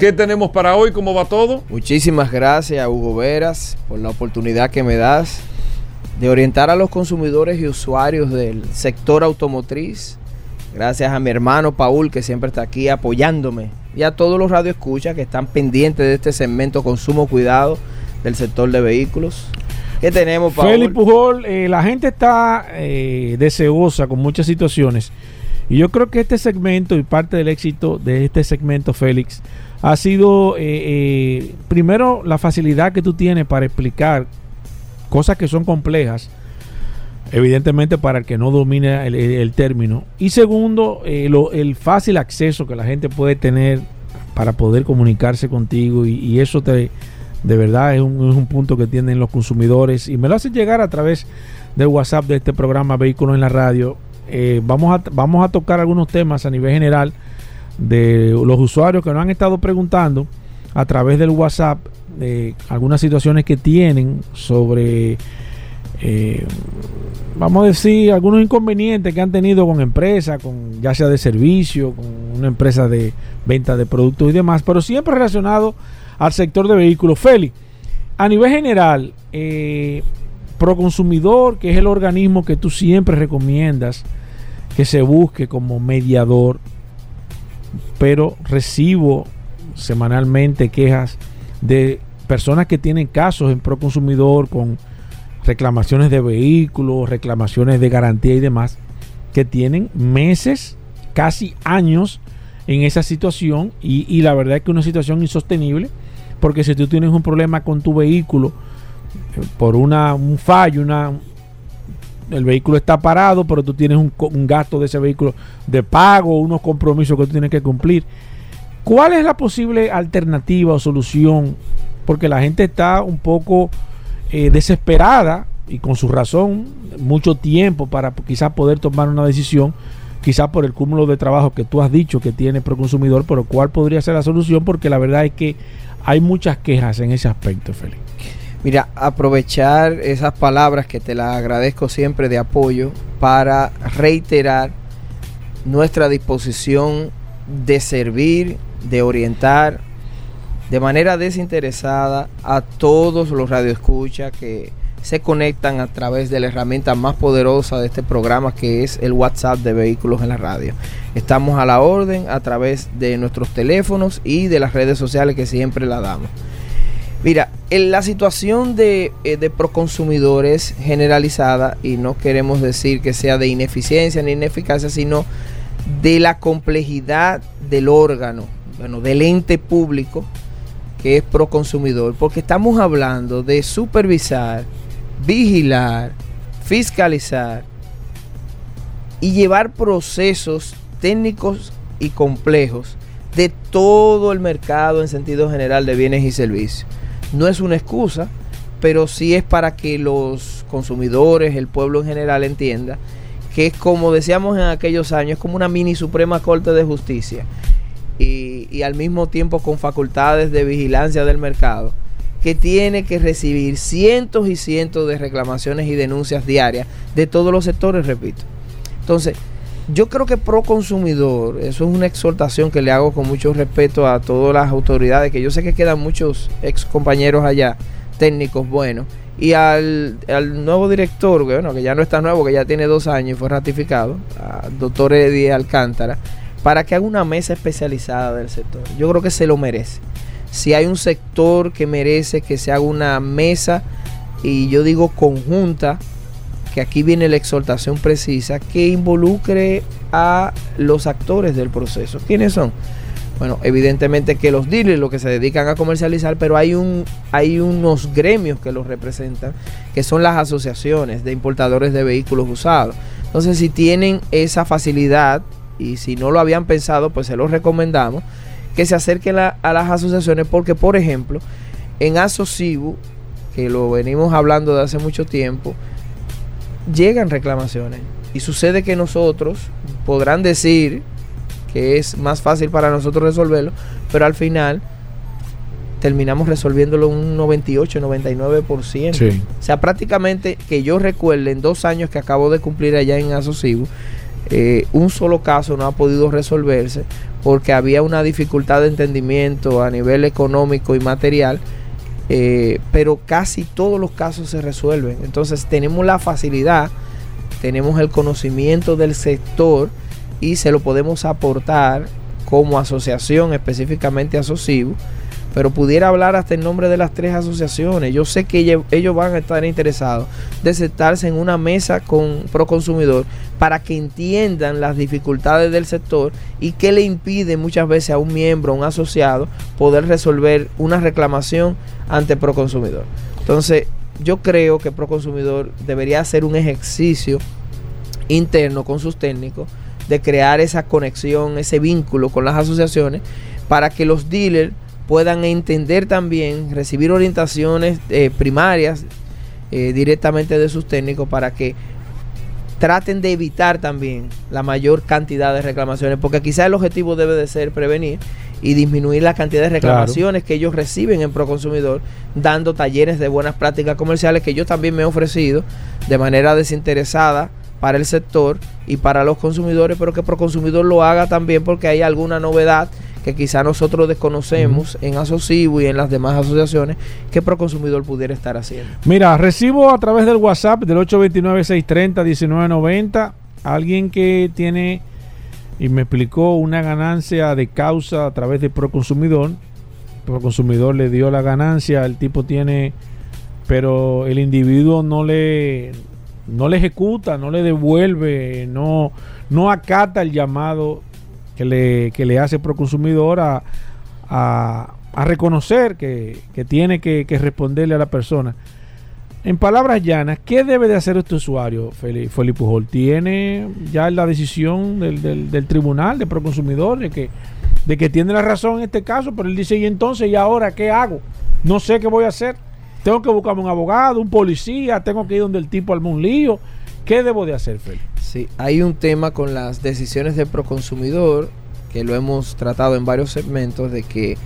¿Qué tenemos para hoy? ¿Cómo va todo? Muchísimas gracias, Hugo Veras, por la oportunidad que me das de orientar a los consumidores y usuarios del sector automotriz. Gracias a mi hermano Paul, que siempre está aquí apoyándome, y a todos los radioescuchas que están pendientes de este segmento Consumo Cuidado del sector de vehículos. ¿Qué tenemos, Paul? Félix Pujol, eh, la gente está eh, deseosa con muchas situaciones. Y yo creo que este segmento y parte del éxito de este segmento, Félix, ha sido eh, eh, primero la facilidad que tú tienes para explicar cosas que son complejas, evidentemente para el que no domina el, término, y segundo, eh, el fácil acceso que la gente puede tener para poder comunicarse contigo y, eso te, de verdad es un, es un, punto que tienen los consumidores y me lo hacen llegar a través del WhatsApp de este programa Vehículos en la Radio. Eh, vamos, a, vamos a tocar algunos temas a nivel general de los usuarios que nos han estado preguntando a través del WhatsApp de algunas situaciones que tienen sobre, eh, vamos a decir, algunos inconvenientes que han tenido con empresas, con, ya sea de servicio, con una empresa de venta de productos y demás, pero siempre relacionado al sector de vehículos. Félix, a nivel general, eh, Proconsumidor, que es el organismo que tú siempre recomiendas que se busque como mediador, pero recibo semanalmente quejas de personas que tienen casos en Proconsumidor con reclamaciones de vehículos, reclamaciones de garantía y demás, que tienen meses, casi años en esa situación y, y la verdad es que una situación insostenible porque si tú tienes un problema con tu vehículo eh, por una, un fallo, una, el vehículo está parado, pero tú tienes un, un, gasto de ese vehículo de pago, unos compromisos que tú tienes que cumplir. ¿Cuál es la posible alternativa o solución? Porque la gente está un poco eh, desesperada y con su razón, mucho tiempo para quizás poder tomar una decisión, quizás por el cúmulo de trabajo que tú has dicho que tiene Proconsumidor, pero cuál podría ser la solución, porque la verdad es que hay muchas quejas en ese aspecto, Félix. Mira, aprovechar esas palabras que te las agradezco siempre de apoyo para reiterar nuestra disposición de servir, de orientar de manera desinteresada a todos los radioescuchas que se conectan a través de la herramienta más poderosa de este programa que es el WhatsApp de vehículos en la radio. Estamos a la orden a través de nuestros teléfonos y de las redes sociales que siempre la damos. Mira, la situación de, eh, de proconsumidores generalizada, y no queremos decir que sea de ineficiencia ni ineficacia, sino de la complejidad del órgano, bueno, del ente público que es proconsumidor, porque estamos hablando de supervisar, vigilar, fiscalizar y llevar procesos técnicos y complejos de todo el mercado en sentido general de bienes y servicios. No es una excusa, pero sí es para que los consumidores, el pueblo en general entienda que es como decíamos en aquellos años, como una mini Suprema Corte de Justicia y, y al mismo tiempo con facultades de vigilancia del mercado que tiene que recibir cientos y cientos de reclamaciones y denuncias diarias de todos los sectores, repito. Entonces, yo creo que pro consumidor, eso es una exhortación que le hago con mucho respeto a todas las autoridades, que yo sé que quedan muchos ex compañeros allá, técnicos buenos, y al, al nuevo director, bueno, que ya no está nuevo, que ya tiene dos años y fue ratificado, al doctor Eddie Alcántara, para que haga una mesa especializada del sector. Yo creo que se lo merece. Si hay un sector que merece que se haga una mesa, y yo digo conjunta, que aquí viene la exhortación precisa, que involucre a los actores del proceso. ¿Quiénes son? Bueno, evidentemente que los dealers, los que se dedican a comercializar, pero hay, un, hay unos gremios que los representan, que son las asociaciones de importadores de vehículos usados. Entonces, si tienen esa facilidad y si no lo habían pensado, pues se los recomendamos que se acerquen a, a las asociaciones, porque, por ejemplo, en Asocibu, que lo venimos hablando de hace mucho tiempo, llegan reclamaciones. Y sucede que nosotros podrán decir que es más fácil para nosotros resolverlo, pero al final terminamos resolviéndolo un 98, 99%. Sí. O sea, prácticamente que yo recuerde en dos años que acabo de cumplir allá en Asocibu, eh, un solo caso no ha podido resolverse porque había una dificultad de entendimiento a nivel económico y material, eh, pero casi todos los casos se resuelven. Entonces tenemos la facilidad, tenemos el conocimiento del sector y se lo podemos aportar como asociación, específicamente a pero pudiera hablar hasta en nombre de las tres asociaciones. Yo sé que ellos van a estar interesados de sentarse en una mesa con Proconsumidor para que entiendan las dificultades del sector y qué le impide muchas veces a un miembro, a un asociado, poder resolver una reclamación ante Proconsumidor. Entonces, yo creo que Proconsumidor debería hacer un ejercicio interno con sus técnicos de crear esa conexión, ese vínculo con las asociaciones para que los dealers puedan entender también, recibir orientaciones eh, primarias eh, directamente de sus técnicos para que traten de evitar también la mayor cantidad de reclamaciones, porque quizá el objetivo debe de ser prevenir y disminuir la cantidad de reclamaciones que ellos reciben en Proconsumidor, dando talleres de buenas prácticas comerciales que yo también me he ofrecido de manera desinteresada para el sector y para los consumidores, pero que Proconsumidor lo haga también porque hay alguna novedad que quizá nosotros desconocemos en Asocibo y en las demás asociaciones que Proconsumidor pudiera estar haciendo. Mira, recibo a través del WhatsApp del 829-630-1990 alguien que tiene y me explicó una ganancia de causa a través de Proconsumidor. Proconsumidor le dio la ganancia, el tipo tiene, pero el individuo no le, no le ejecuta, no le devuelve, no, no acata el llamado que le, que le hace Proconsumidor a, a, a reconocer que, que tiene que, responderle a la persona. En palabras llanas, ¿qué debe de hacer este usuario, Felipe Pujol? ¿Tiene ya la decisión del, del, del tribunal de Proconsumidor de que, de que tiene la razón en este caso? Pero él dice, ¿y entonces, y ahora qué hago? No sé qué voy a hacer. Tengo que buscarme un abogado, un policía, tengo que ir donde el tipo arme un lío. ¿Qué debo de hacer, Felipe? Sí, hay un tema con las decisiones de Proconsumidor, que lo hemos tratado en varios segmentos, de que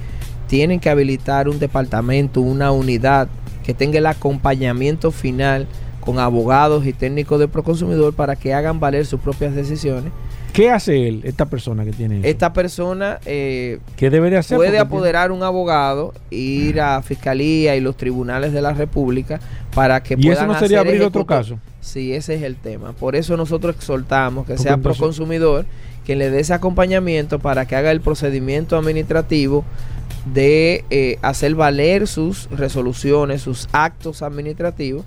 tienen que habilitar un departamento, una unidad que tenga el acompañamiento final con abogados y técnicos de Proconsumidor para que hagan valer sus propias decisiones. ¿Qué hace él, esta persona que tiene eso? Esta persona eh, ¿Qué debe de hacer? puede apoderar un abogado, ir a fiscalía y los tribunales de la República para que ¿Y puedan eso no sería hacer abrir otro caso? Sí, ese es el tema. Por eso nosotros exhortamos que Porque sea Proconsumidor quien le dé ese acompañamiento para que haga el procedimiento administrativo de eh, hacer valer sus resoluciones, sus actos administrativos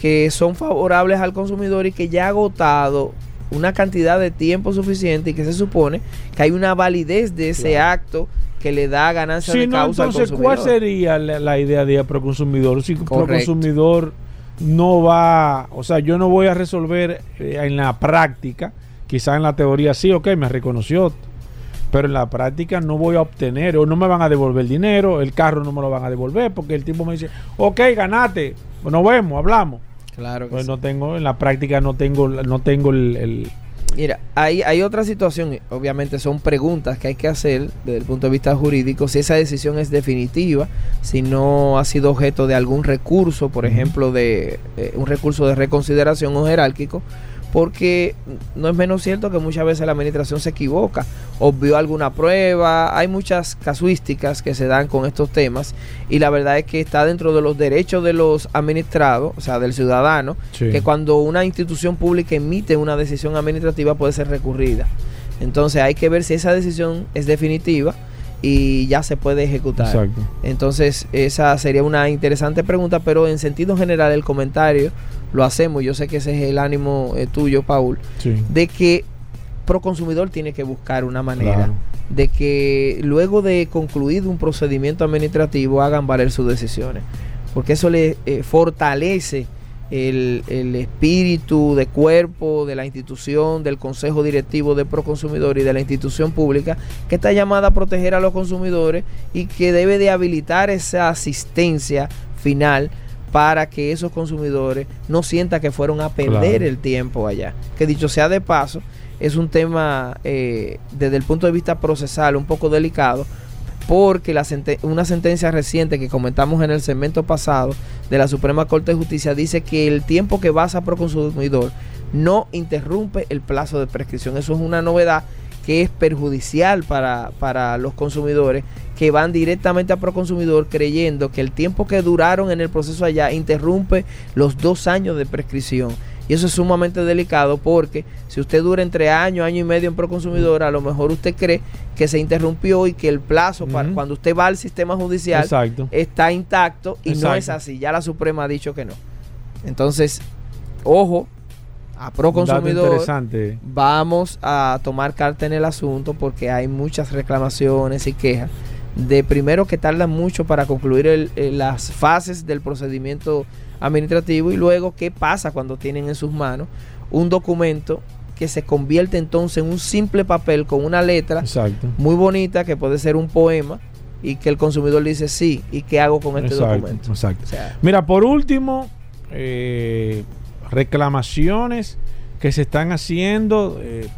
que son favorables al consumidor y que ya ha agotado una cantidad de tiempo suficiente y que se supone que hay una validez de ese acto que le da ganancia Si de no, causa entonces, al ¿cuál consumidor. sería la, la idea de Proconsumidor? Si Correcto. Proconsumidor no va, o sea, yo no voy a resolver eh, en la práctica, quizá en la teoría sí, ok, me reconoció, pero en la práctica no voy a obtener o no me van a devolver el dinero, el carro no me lo van a devolver porque el tipo me dice, ok, ganate, nos vemos, hablamos. Claro que Pues sí. no tengo, en la práctica no tengo, no tengo el, el- Mira, hay, hay otra situación, obviamente son preguntas que hay que hacer desde el punto de vista jurídico, si esa decisión es definitiva, si no ha sido objeto de algún recurso, por ejemplo, de eh, un recurso de reconsideración o jerárquico, porque no es menos cierto que muchas veces la administración se equivoca, obvió alguna prueba, hay muchas casuísticas que se dan con estos temas y la verdad es que está dentro de los derechos de los administrados, o sea, del ciudadano, Sí. que cuando una institución pública emite una decisión administrativa puede ser recurrida. Entonces hay que ver si esa decisión es definitiva y ya se puede ejecutar. Exacto. Entonces esa sería una interesante pregunta, pero en sentido general el comentario lo hacemos, yo sé que ese es el ánimo eh, tuyo, Paul, Sí. de que Proconsumidor tiene que buscar una manera Claro. de que luego de concluido un procedimiento administrativo hagan valer sus decisiones, porque eso le eh, fortalece el, el espíritu de cuerpo de la institución, del consejo directivo de Proconsumidor y de la institución pública que está llamada a proteger a los consumidores y que debe de habilitar esa asistencia final para que esos consumidores no sientan que fueron a perder Claro. el tiempo allá. Que dicho sea de paso, es un tema eh, desde el punto de vista procesal un poco delicado porque la una sentencia reciente que comentamos en el segmento pasado de la Suprema Corte de Justicia dice que el tiempo que vas a Proconsumidor no interrumpe el plazo de prescripción. Eso es una novedad que es perjudicial para, para los consumidores que van directamente a Proconsumidor creyendo que el tiempo que duraron en el proceso allá interrumpe los dos años de prescripción. Y eso es sumamente delicado porque si usted dura entre año, año y medio en Proconsumidor, a lo mejor usted cree que se interrumpió y que el plazo para cuando usted va al sistema judicial Exacto. está intacto y no es así. Ya la Suprema ha dicho que no. Entonces, ojo, a Proconsumidor interesante. vamos a tomar carta en el asunto porque hay muchas reclamaciones y quejas de primero que tardan mucho para concluir el- el- las fases del procedimiento administrativo y luego qué pasa cuando tienen en sus manos un documento que se convierte entonces en un simple papel con una letra Exacto. muy bonita que puede ser un poema y que el consumidor dice sí y qué hago con este Exacto, documento. exacto. O sea, Mira, por último, eh, reclamaciones que se están haciendo. eh,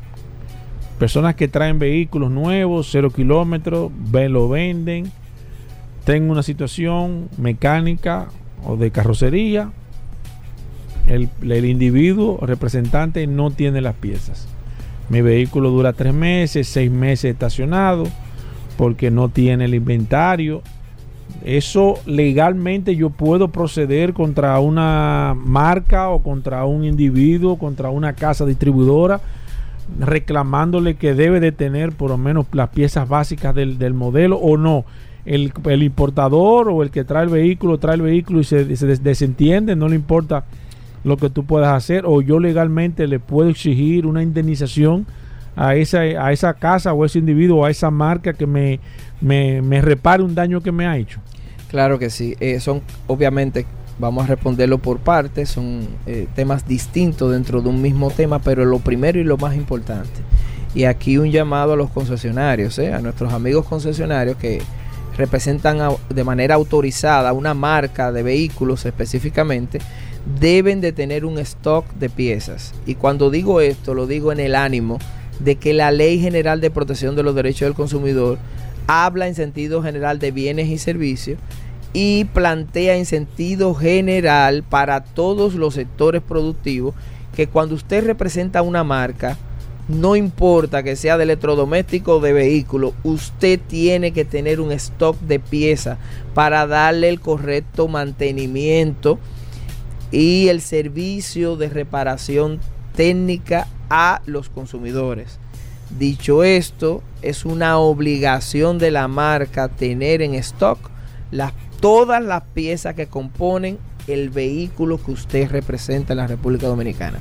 personas que traen vehículos nuevos, cero kilómetros, lo venden. Tengo una situación mecánica o de carrocería. El, el individuo representante no tiene las piezas. Mi vehículo dura tres meses, seis meses estacionado porque no tiene el inventario. Eso legalmente yo puedo proceder contra una marca o contra un individuo, contra una casa distribuidora, reclamándole que debe de tener por lo menos las piezas básicas del, del modelo o no. El, el importador o el que trae el vehículo trae el vehículo y se, se des- desentiende, no le importa lo que tú puedas hacer o yo legalmente le puedo exigir una indemnización a esa, a esa casa o a ese individuo o a esa marca que me, me, me repare un daño que me ha hecho. Claro que sí. Eh, son, obviamente, vamos a responderlo por partes. Son eh, temas distintos dentro de un mismo tema, pero lo primero y lo más importante. Y aquí un llamado a los concesionarios, eh, a nuestros amigos concesionarios que representan de manera autorizada una marca de vehículos específicamente, deben de tener un stock de piezas. Y cuando digo esto, lo digo en el ánimo de que la Ley General de Protección de los Derechos del Consumidor habla en sentido general de bienes y servicios y plantea en sentido general para todos los sectores productivos que cuando usted representa una marca, no importa que sea de electrodoméstico o de vehículo, usted tiene que tener un stock de piezas para darle el correcto mantenimiento y el servicio de reparación técnica a los consumidores. Dicho esto, es una obligación de la marca tener en stock las, todas las piezas que componen el vehículo que usted representa en la República Dominicana.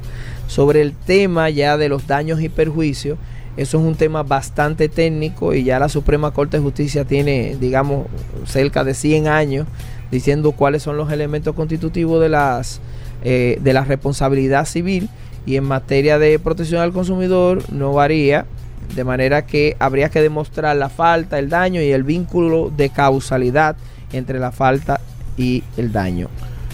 Sobre el tema ya de los daños y perjuicios, eso es un tema bastante técnico y ya la Suprema Corte de Justicia tiene, digamos, cerca de 100 años diciendo cuáles son los elementos constitutivos de, las, eh, de la responsabilidad civil y en materia de protección al consumidor no varía, de manera que habría que demostrar la falta, el daño y el vínculo de causalidad entre la falta y el daño.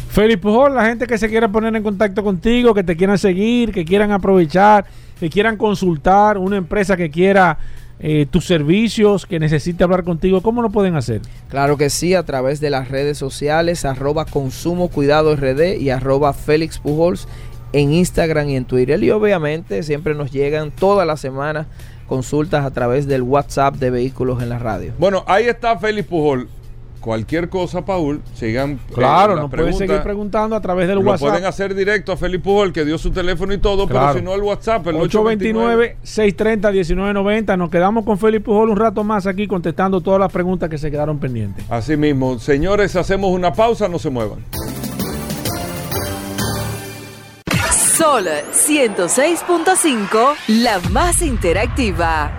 Felipe Pujol, la gente que se quiera poner en contacto contigo, que te quieran seguir, que quieran aprovechar, que quieran consultar, una empresa que quiera eh, tus servicios, que necesite hablar contigo, ¿cómo lo pueden hacer? Claro que sí, a través de las redes sociales, arroba consumo cuidado RD y arroba Félix Pujols en Instagram y en Twitter. Y obviamente siempre nos llegan todas las semanas consultas a través del WhatsApp de Vehículos en la Radio. Bueno, ahí está Félix Pujol. Cualquier cosa, Paul, sigan. eh, Claro, nos pueden seguir preguntando a través del Lo WhatsApp. pueden hacer directo a Félix Pujol, que dio su teléfono y todo, Claro. pero si no el WhatsApp, el 829. 829-630-1990. Nos quedamos con Felipe Pujol un rato más aquí contestando todas las preguntas que se quedaron pendientes. Así mismo, señores, hacemos una pausa, no se muevan. Sol 106.5, la más interactiva.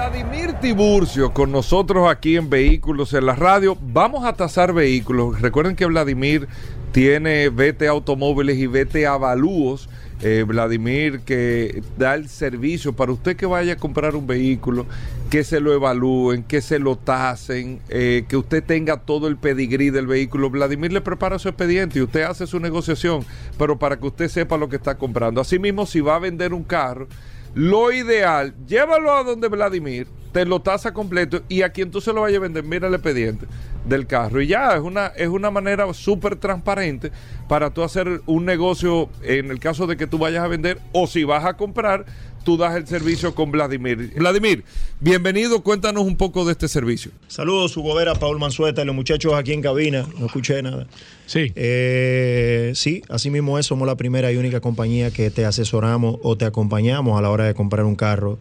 Vladimir Tiburcio con nosotros aquí en Vehículos en la Radio. Vamos a tasar vehículos. Recuerden que Vladimir tiene Vete Automóviles y Vete Avalúos. Eh, Vladimir que da el servicio para usted que vaya a comprar un vehículo, que se lo evalúen, que se lo tasen, eh, que usted tenga todo el pedigrí del vehículo. Vladimir le prepara su expediente y usted hace su negociación, pero para que usted sepa lo que está comprando. Asimismo, si va a vender un carro, lo ideal, llévalo a donde Vladimir, te lo tasa completo y a quien tú se lo vayas a vender, mira el expediente del carro. Y ya es una, es una manera súper transparente para tú hacer un negocio en el caso de que tú vayas a vender o si vas a comprar, tú das el servicio con Vladimir. Vladimir, bienvenido, cuéntanos un poco de este servicio. Saludos, Hugo Vera, Paul Manzueta y los muchachos aquí en cabina. No escuché nada. Sí. Eh, sí, así mismo es. Somos la primera y única compañía que te asesoramos o te acompañamos a la hora de comprar un carro.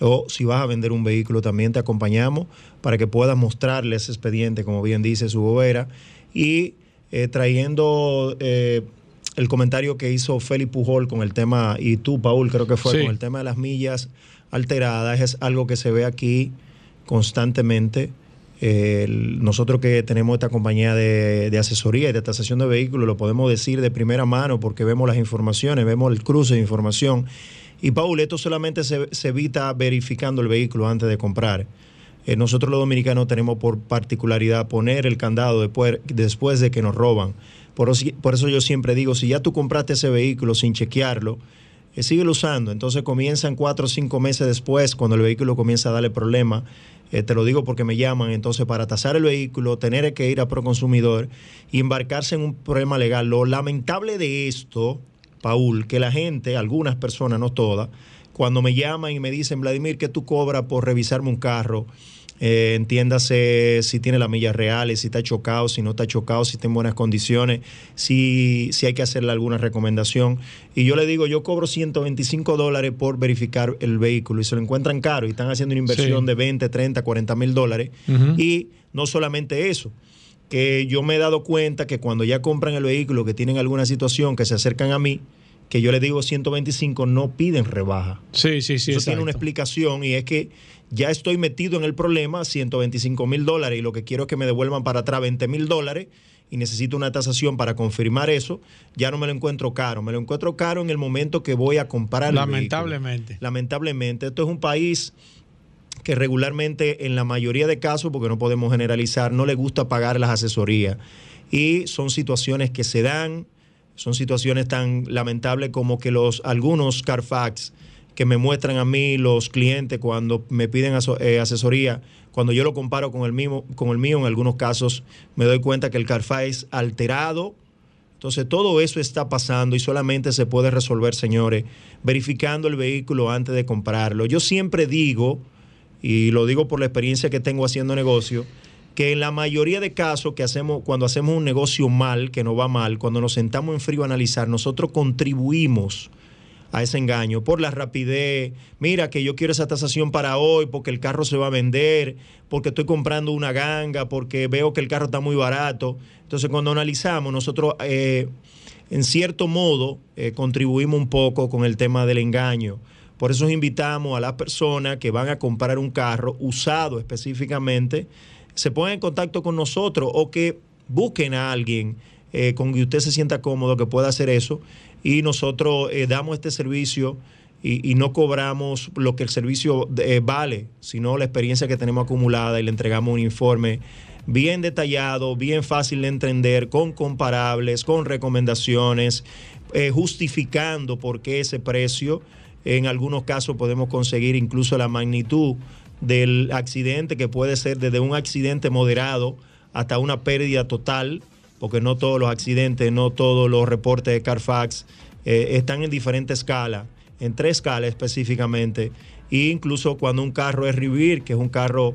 O si vas a vender un vehículo, también te acompañamos para que puedas mostrarle ese expediente, como bien dice Hugo Vera. Y eh, trayendo eh, el comentario que hizo Félix Pujol con el tema, y tú, Paul, creo que fue, Sí. con el tema de las millas alteradas, es algo que se ve aquí constantemente. Eh, nosotros que tenemos esta compañía de, de asesoría y de tasación de vehículos, lo podemos decir de primera mano porque vemos las informaciones, vemos el cruce de información. Y Paul, esto solamente se, se evita verificando el vehículo antes de comprar. Eh, nosotros los dominicanos tenemos por particularidad poner el candado después, después de que nos roban. Por, por eso yo siempre digo, si ya tú compraste ese vehículo sin chequearlo, eh, síguelo usando. Entonces comienzan cuatro o cinco meses después, cuando el vehículo comienza a darle problema. Eh, te lo digo porque me llaman. Entonces, para tasar el vehículo, tener que ir a Proconsumidor y embarcarse en un problema legal. Lo lamentable de esto, Paul, que la gente, algunas personas, no todas, cuando me llaman y me dicen, Vladimir, ¿qué tú cobras por revisarme un carro? Eh, entiéndase si tiene las millas reales, si está chocado, si no está chocado, si está en buenas condiciones, si, si hay que hacerle alguna recomendación. Y yo le digo, yo cobro 125 dólares por verificar el vehículo y se lo encuentran caro y están haciendo una inversión Sí. de 20, 30, 40 mil dólares. Y no solamente eso, que yo me he dado cuenta que cuando ya compran el vehículo, que tienen alguna situación, que se acercan a mí, que yo les digo 125, no piden rebaja. Sí, sí, sí. Eso tiene una explicación y es que ya estoy metido en el problema, 125 mil dólares, y lo que quiero es que me devuelvan para atrás 20 mil dólares y necesito una tasación para confirmar eso, ya no me lo encuentro caro. Me lo encuentro caro en el momento que voy a comprar el. Lamentablemente. Lamentablemente, esto es un país que regularmente en la mayoría de casos, porque no podemos generalizar, no le gusta pagar las asesorías. Y son situaciones que se dan, son situaciones tan lamentables como que los algunos Carfax que me muestran a mí los clientes cuando me piden eh, asesoría, cuando yo lo comparo con el, mismo, con el mío, en algunos casos me doy cuenta que el Carfax es alterado, entonces todo eso está pasando y solamente se puede resolver, señores, verificando el vehículo antes de comprarlo. Yo siempre digo, y lo digo por la experiencia que tengo haciendo negocio, que en la mayoría de casos que hacemos, cuando hacemos un negocio mal, que no va mal, cuando nos sentamos en frío a analizar, nosotros contribuimos a ese engaño por la rapidez. Mira que yo quiero esa tasación para hoy porque el carro se va a vender, porque estoy comprando una ganga, porque veo que el carro está muy barato. Entonces cuando analizamos, nosotros eh, en cierto modo eh, contribuimos un poco con el tema del engaño. Por eso invitamos a las personas que van a comprar un carro usado específicamente, se pongan en contacto con nosotros o que busquen a alguien eh, con que usted se sienta cómodo que pueda hacer eso y nosotros eh, damos este servicio y, y no cobramos lo que el servicio eh, vale, sino la experiencia que tenemos acumulada y le entregamos un informe bien detallado, bien fácil de entender, con comparables, con recomendaciones, justificando por qué ese precio. En algunos casos podemos conseguir incluso la magnitud del accidente, que puede ser desde un accidente moderado hasta una pérdida total, porque no todos los accidentes, no todos los reportes de Carfax eh, están en diferentes escalas, en tres escalas específicamente, e incluso cuando un carro es Rivir, que es un carro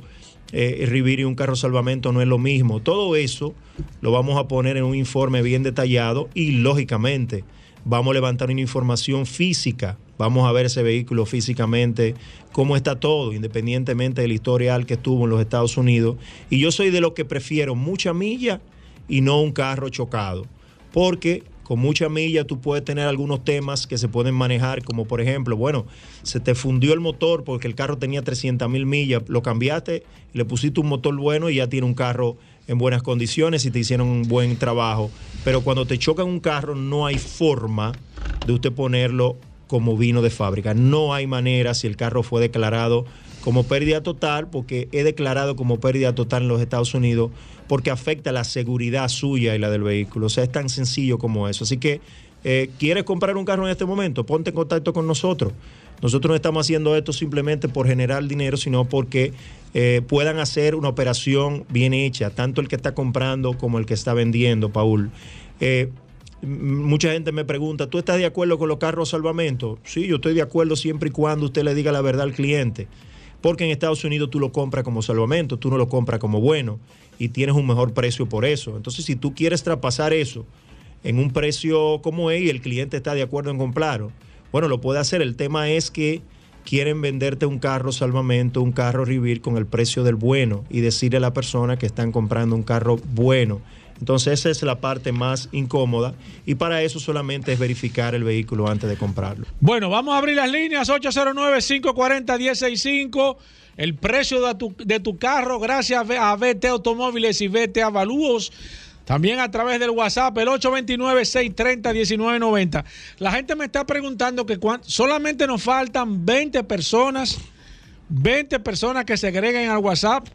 eh, Rivir y un carro salvamento no es lo mismo. Todo eso lo vamos a poner en un informe bien detallado y lógicamente vamos a levantar una información física, vamos a ver ese vehículo físicamente, cómo está todo, independientemente del historial que estuvo en los Estados Unidos. Y yo soy de los que prefiero mucha milla y no un carro chocado, porque con mucha milla tú puedes tener algunos temas que se pueden manejar, como por ejemplo, bueno, se te fundió el motor porque el carro tenía 300 mil millas, lo cambiaste, le pusiste un motor bueno y ya tiene un carro en buenas condiciones y te hicieron un buen trabajo. Pero cuando te chocan un carro no hay forma de usted ponerlo como vino de fábrica. No hay manera si el carro fue declarado como pérdida total, porque he declarado como pérdida total en los Estados Unidos, porque afecta la seguridad suya y la del vehículo. O sea, es tan sencillo como eso. Así que, eh, ¿quieres comprar un carro en este momento? Ponte en contacto con nosotros. Nosotros no estamos haciendo esto simplemente por generar dinero, sino porque eh, puedan hacer una operación bien hecha, tanto el que está comprando como el que está vendiendo, Paul. Eh, mucha gente me pregunta, ¿tú estás de acuerdo con los carros salvamento? Sí, yo estoy de acuerdo siempre y cuando usted le diga la verdad al cliente. Porque en Estados Unidos tú lo compras como salvamento, tú no lo compras como bueno y tienes un mejor precio por eso. Entonces, si tú quieres traspasar eso en un precio como es y el cliente está de acuerdo en comprarlo, bueno, lo puede hacer. El tema es que quieren venderte un carro salvamento, un carro Rivir con el precio del bueno y decirle a la persona que están comprando un carro bueno. Entonces esa es la parte más incómoda y para eso solamente es verificar el vehículo antes de comprarlo. Bueno, vamos a abrir las líneas 809-540-165. El precio de tu, de tu carro, gracias a VT Automóviles y VT Avalúos. También a través del WhatsApp, el 829-630-1990. La gente me está preguntando que solamente nos faltan 20 personas, 20 personas que se agreguen al WhatsApp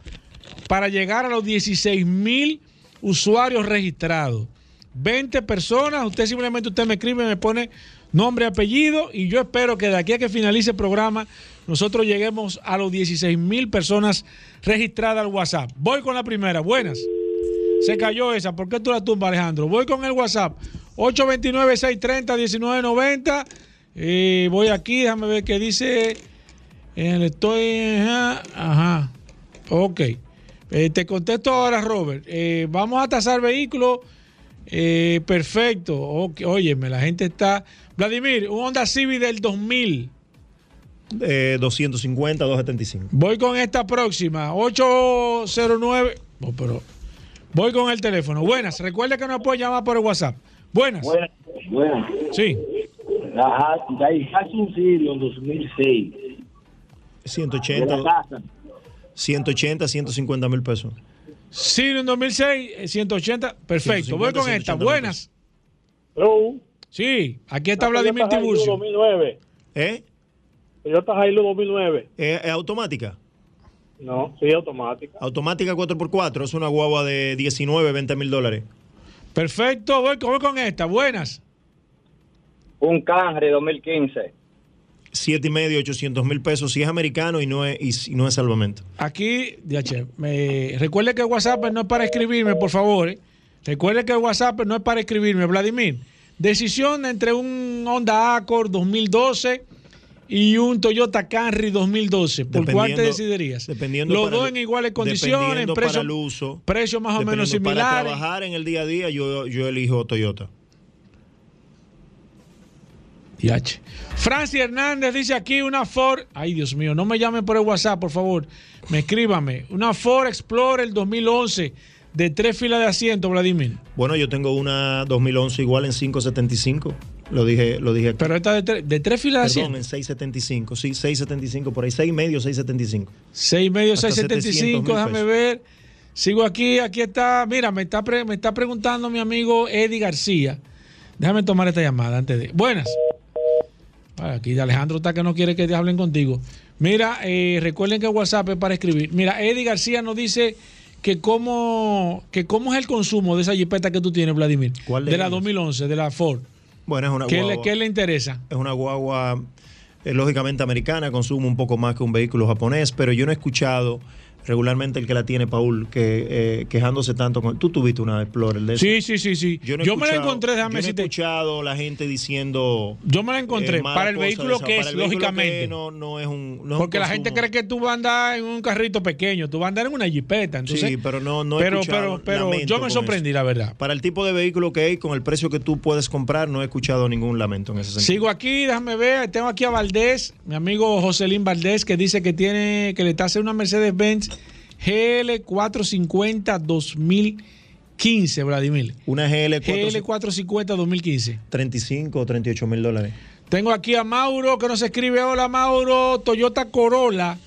para llegar a los 16 mil usuarios registrados. 20 personas, usted simplemente usted me escribe, me pone nombre, apellido y yo espero que de aquí a que finalice el programa nosotros lleguemos a los 16 mil personas registradas al WhatsApp. Voy con la primera, buenas. Se cayó esa, ¿por qué tú la tumbas Alejandro? Voy con el WhatsApp, 829-630-1990. Eh, voy aquí, déjame ver qué dice. Estoy, ajá, ajá. ok. Eh, te contesto ahora, Robert. Eh, vamos a tasar vehículos. Eh, perfecto. Okay. Óyeme, la gente está. Vladimir, un Honda Civic del 2000. Eh, 250, 275. Voy con esta próxima. 809. Oh, pero voy con el teléfono. Buenas. Recuerde que nos puede llamar por el WhatsApp. Buenas. Buenas. Buenas. Sí. La Daihatsu Sirion 2006. 180. De la casa. 180, 150 mil pesos. Sirion 2006, eh, 180. Perfecto. 150, Voy con esta. 180 Buenas. Hello. Sí, aquí está Vladimir Tiburcio. 2009. ¿Eh? Toyota Hilux 2009. ¿Es, es automática? No, sí, automática. Automática 4x4. Es una guagua de 19, 20 mil dólares. Perfecto. Voy, voy con esta. Buenas. Un Camry 2015. 7 y medio, 800 mil pesos. Si es americano y no es, y, y no es salvamento. Aquí, DH, me, recuerde que WhatsApp no es para escribirme, por favor. eh. Recuerde que WhatsApp no es para escribirme, Vladimir. Decisión entre un Honda Accord 2012 y un Toyota Camry 2012. ¿Por cuál te decidirías? Dependiendo Los dos en iguales condiciones, el uso. precios más o menos Dependiendo Para trabajar en el día a día, yo, yo elijo Toyota. DH. Francis Hernández dice aquí una Ford. Ay, Dios mío, no me llame por el WhatsApp, por favor. Me escríbame. Una Ford Explorer 2011 de tres filas de asiento, Vladimir. Bueno, yo tengo una 2011 igual en 575. Lo dije, lo dije aquí. Pero esta de, tres- de tres filas de Perdón, en 675. Sí, 675 por ahí. 6 y medio, 675. Seis y medio, Hasta 675, 700,000 déjame ver. Sigo aquí, aquí está. Mira, me está, pre- me está preguntando mi amigo Eddie García. Déjame tomar esta llamada antes de. Buenas. Aquí Alejandro está que no quiere que te hablen contigo. Mira, eh, recuerden que WhatsApp es para escribir. Mira, Eddie García nos dice que cómo, que cómo es el consumo de esa jipeta que tú tienes, Vladimir. ¿Cuál de de la ellas? 2011, de la Ford. Bueno, es una ¿Qué le, guagua. qué le interesa? Es una guagua eh, lógicamente americana, consume un poco más que un vehículo japonés, pero yo no he escuchado regularmente el que la tiene, Paul, que eh, quejándose tanto con... Tú tuviste una Explorer de Sí, sí, sí, sí. Yo, no me la encontré, déjame yo no he decirte. escuchado la gente diciendo... Yo me la encontré eh, para el vehículo esa- que es, lógicamente. que no, no es un... no es un Porque la gente cree que tú vas a andar en un carrito pequeño, tú vas a andar en una jipeta. Entonces, sí, pero no, no he pero, escuchado, pero, pero yo me sorprendí, eso. la verdad. Para el tipo de vehículo que hay, con el precio que tú puedes comprar, no he escuchado ningún lamento en ese sentido. Sigo aquí, déjame ver. Tengo aquí a Valdés, mi amigo Joselín Valdés, que dice que tiene, que le está haciendo una Mercedes-Benz GL450 2015, Vladimir. Una GL 450 2015. 35 o 38 mil dólares. Tengo aquí a Mauro que nos escribe: Hola Mauro, Toyota Corolla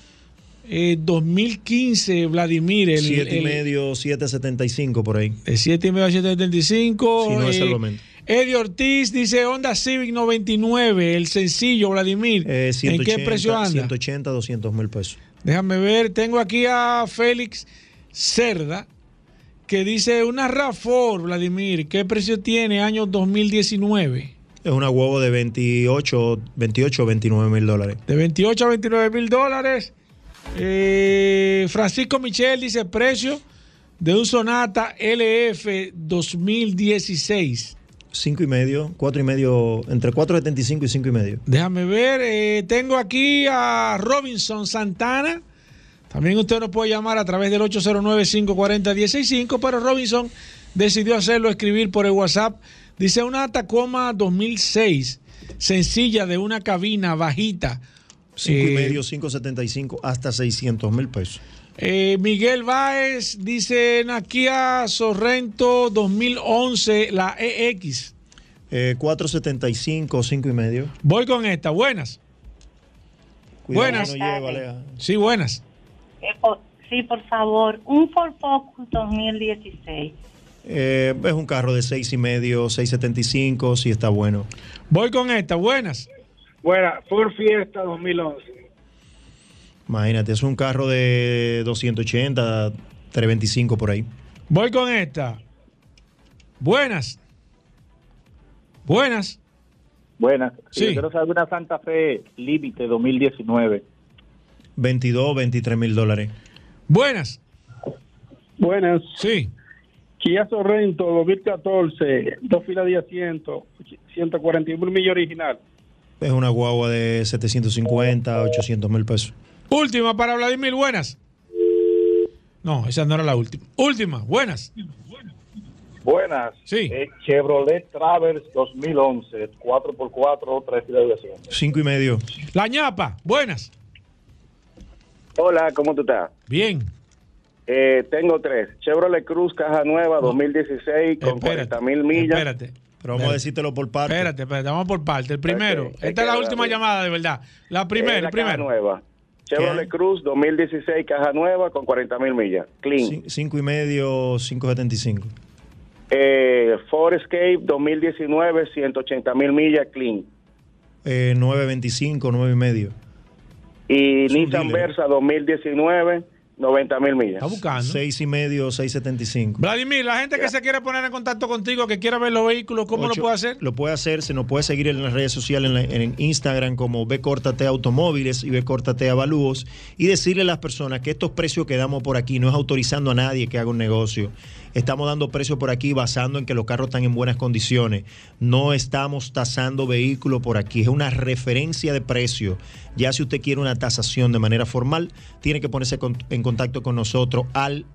eh, 2015, Vladimir. El, 7 y el- medio, 775 por ahí. De 7 y medio a 775. Si no es eh, salvamento. Eddie Ortiz dice Honda Civic 99, el sencillo, Vladimir. Eh, ¿En 180, qué precio anda? 180, 200 mil pesos. Déjame ver, tengo aquí a Félix Cerda, que dice una RAV4, Vladimir, ¿qué precio tiene año 2019? Es una huevo de 28, 28 o 29 mil dólares. De 28 a 29 mil dólares. Eh, Francisco Michel dice precio de un Sonata LF 2016. 5 y medio, 4 y medio, entre 4.75 y 5 y medio. Déjame ver, eh, tengo aquí a Robinson Santana. También usted nos puede llamar a través del 809-540-165, pero Robinson decidió hacerlo, escribir por el WhatsApp. Dice una Tacoma 2006, sencilla de una cabina bajita. 5 y Eh, medio, 5.75 hasta 600 mil pesos. Eh, Miguel Báez dice Nakia Sorrento 2011, la EX. Eh, 4.75, 5 y medio. Voy con esta, buenas. Cuidado Buenas. no. Sí, buenas. Eh, por- sí, por favor, un Ford Focus 2016. Eh, es un carro de 6 y medio, 6.75, si está bueno. Voy con esta, buenas. Buena, Ford Fiesta 2011. Imagínate, es un carro de 280, 325 por ahí. Voy con esta. Buenas. Buenas. Buenas. Sí. Yo quiero saber una Santa Fe Límite 2019. 22, 23 mil dólares. Buenas. Buenas. Sí. Kia Sorrento 2014, dos filas de asiento, 141 millas original. Es una guagua de 750, 800 mil pesos. Última para Vladimir, buenas. No, esa no era la última. Última, buenas. Buenas. Sí. Eh, Chevrolet Traverse 2011, 4x4, tres filas de asiento. Cinco y medio. La ñapa, buenas. Hola, ¿cómo tú estás? Bien. Eh, tengo tres. Chevrolet Cruz Caja Nueva 2016 con 40 mil millas. Espérate. Pero vamos a decírtelo por parte. Espérate, espérate, vamos por parte. El primero. Esta es la última llamada, de verdad. La Eh, primera, la el primero. Caja Nueva. Chevrolet Cruz 2016 Caja Nueva con 40 mil millas. Clean. Cin- Cinco y medio, 575. Eh, Ford Escape 2019 180 mil millas. Clean. Eh, 925, 9 y medio. Y Nissan dealer. Versa 2019 90 mil millas. Está buscando. Seis y medio, 675. Vladimir, la gente que se quiere poner en contacto contigo, que quiera ver los vehículos, ¿cómo Ocho- lo puede hacer? Lo puede hacer, se nos puede seguir en las redes sociales, en, la- en Instagram como B Córtate Automóviles y B Córtate Avalúos y decirle a las personas que estos precios que damos por aquí no es autorizando a nadie que haga un negocio. Estamos dando precios por aquí basando en que los carros están en buenas condiciones. No estamos tasando vehículos por aquí. Es una referencia de precio. Ya si usted quiere una tasación de manera formal, tiene que ponerse en contacto con nosotros al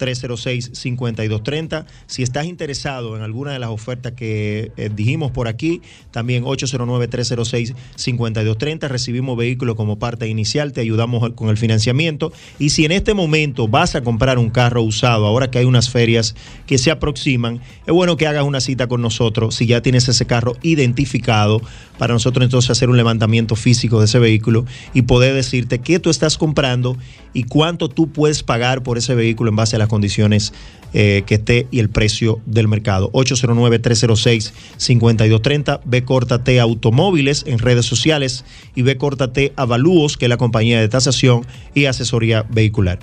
809-306-5230. Si estás interesado en alguna de las ofertas que eh, dijimos por aquí, también 809-306-5230. Recibimos vehículos como parte inicial, te ayudamos con el financiamiento. Y si en este momento vas a comprar un carro usado, ahora que hay unas ferias que se aproximan, es bueno que hagas una cita con nosotros si ya tienes ese carro identificado para nosotros entonces hacer un levantamiento físico de ese vehículo y poder decirte qué tú estás comprando y cuánto tú puedes pagar por ese vehículo en base a las condiciones eh, que esté y el precio del mercado. 809-306-5230, B Córtate Automóviles en redes sociales y B Córtate Avalúos, que es la compañía de tasación y asesoría vehicular.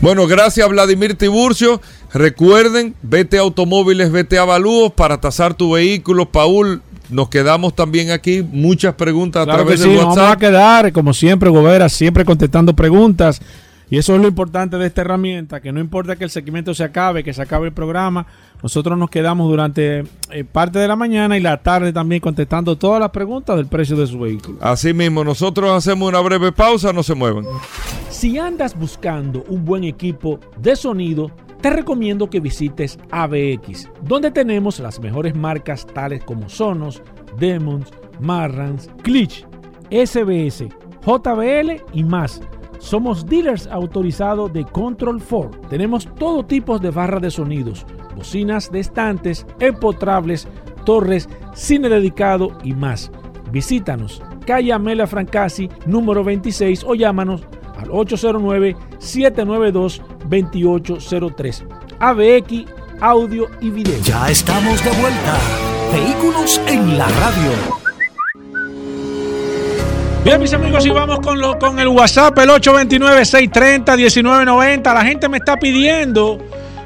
Bueno, gracias Vladimir Tiburcio. Recuerden, vete a automóviles, vete a avalúos para tasar tu vehículo. Paul, nos quedamos también aquí. Muchas preguntas a Claro que través sí, del nos vamos a WhatsApp. quedar, como siempre, Gobera, siempre contestando preguntas. Y eso es lo importante de esta herramienta, que no importa que el segmento se acabe, que se acabe el programa, nosotros nos quedamos durante eh, parte de la mañana y la tarde también contestando todas las preguntas del precio de su vehículo. Así mismo, nosotros hacemos una breve pausa, no se muevan. Si andas buscando un buen equipo de sonido, te recomiendo que visites ABX, donde tenemos las mejores marcas tales como Sonos, Demons, Marrans, Glitch, SBS, JBL y más. Somos dealers autorizados de Control 4. Tenemos todo tipo de barras de sonidos, bocinas de estantes, empotrables, torres, cine dedicado y más. Visítanos, calle Amelia Francasi, número 26 o llámanos al 809-792-2803. ABX, audio y video. Ya estamos de vuelta. Vehículos en la radio. Bien, mis amigos, y vamos con, lo, con el WhatsApp, el 829-630-1990. La gente me está pidiendo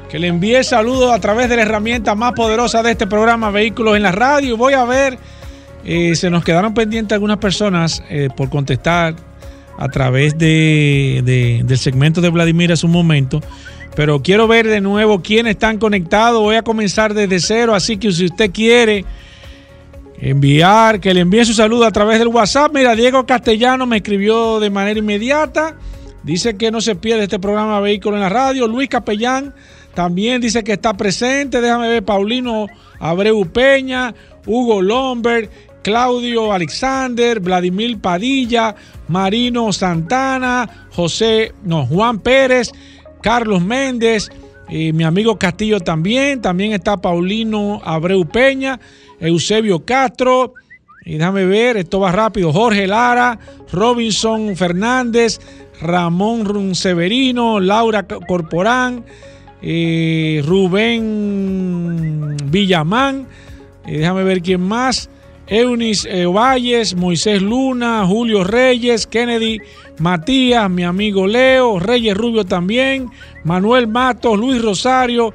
que le envíe saludos a través de la herramienta más poderosa de este programa, Vehículos en la Radio. Voy a ver, eh, se nos quedaron pendientes algunas personas eh, por contestar a través de, de- del segmento de Vladimir hace un momento. Pero quiero ver de nuevo quiénes están conectados. Voy a comenzar desde cero, así que si usted quiere enviar, que le envíe su saludo a través del WhatsApp. Mira, Diego Castellano me escribió de manera inmediata. Dice que no se pierde este programa Vehículo en la Radio. Luis Capellán también dice que está presente. Déjame ver, Paulino Abreu Peña, Hugo Lomber, Claudio Alexander, Vladimir Padilla, Marino Santana, José, no, Juan Pérez, Carlos Méndez, eh, mi amigo Castillo también, también está Paulino Abreu Peña, Eusebio Castro, y déjame ver, esto va rápido, Jorge Lara, Robinson Fernández, Ramón Run Severino, Laura Corporán, eh, Rubén Villamán, eh, déjame ver quién más. Eunis eh, Valles, Moisés Luna, Julio Reyes, Kennedy Matías, mi amigo Leo, Reyes Rubio también, Manuel Matos, Luis Rosario,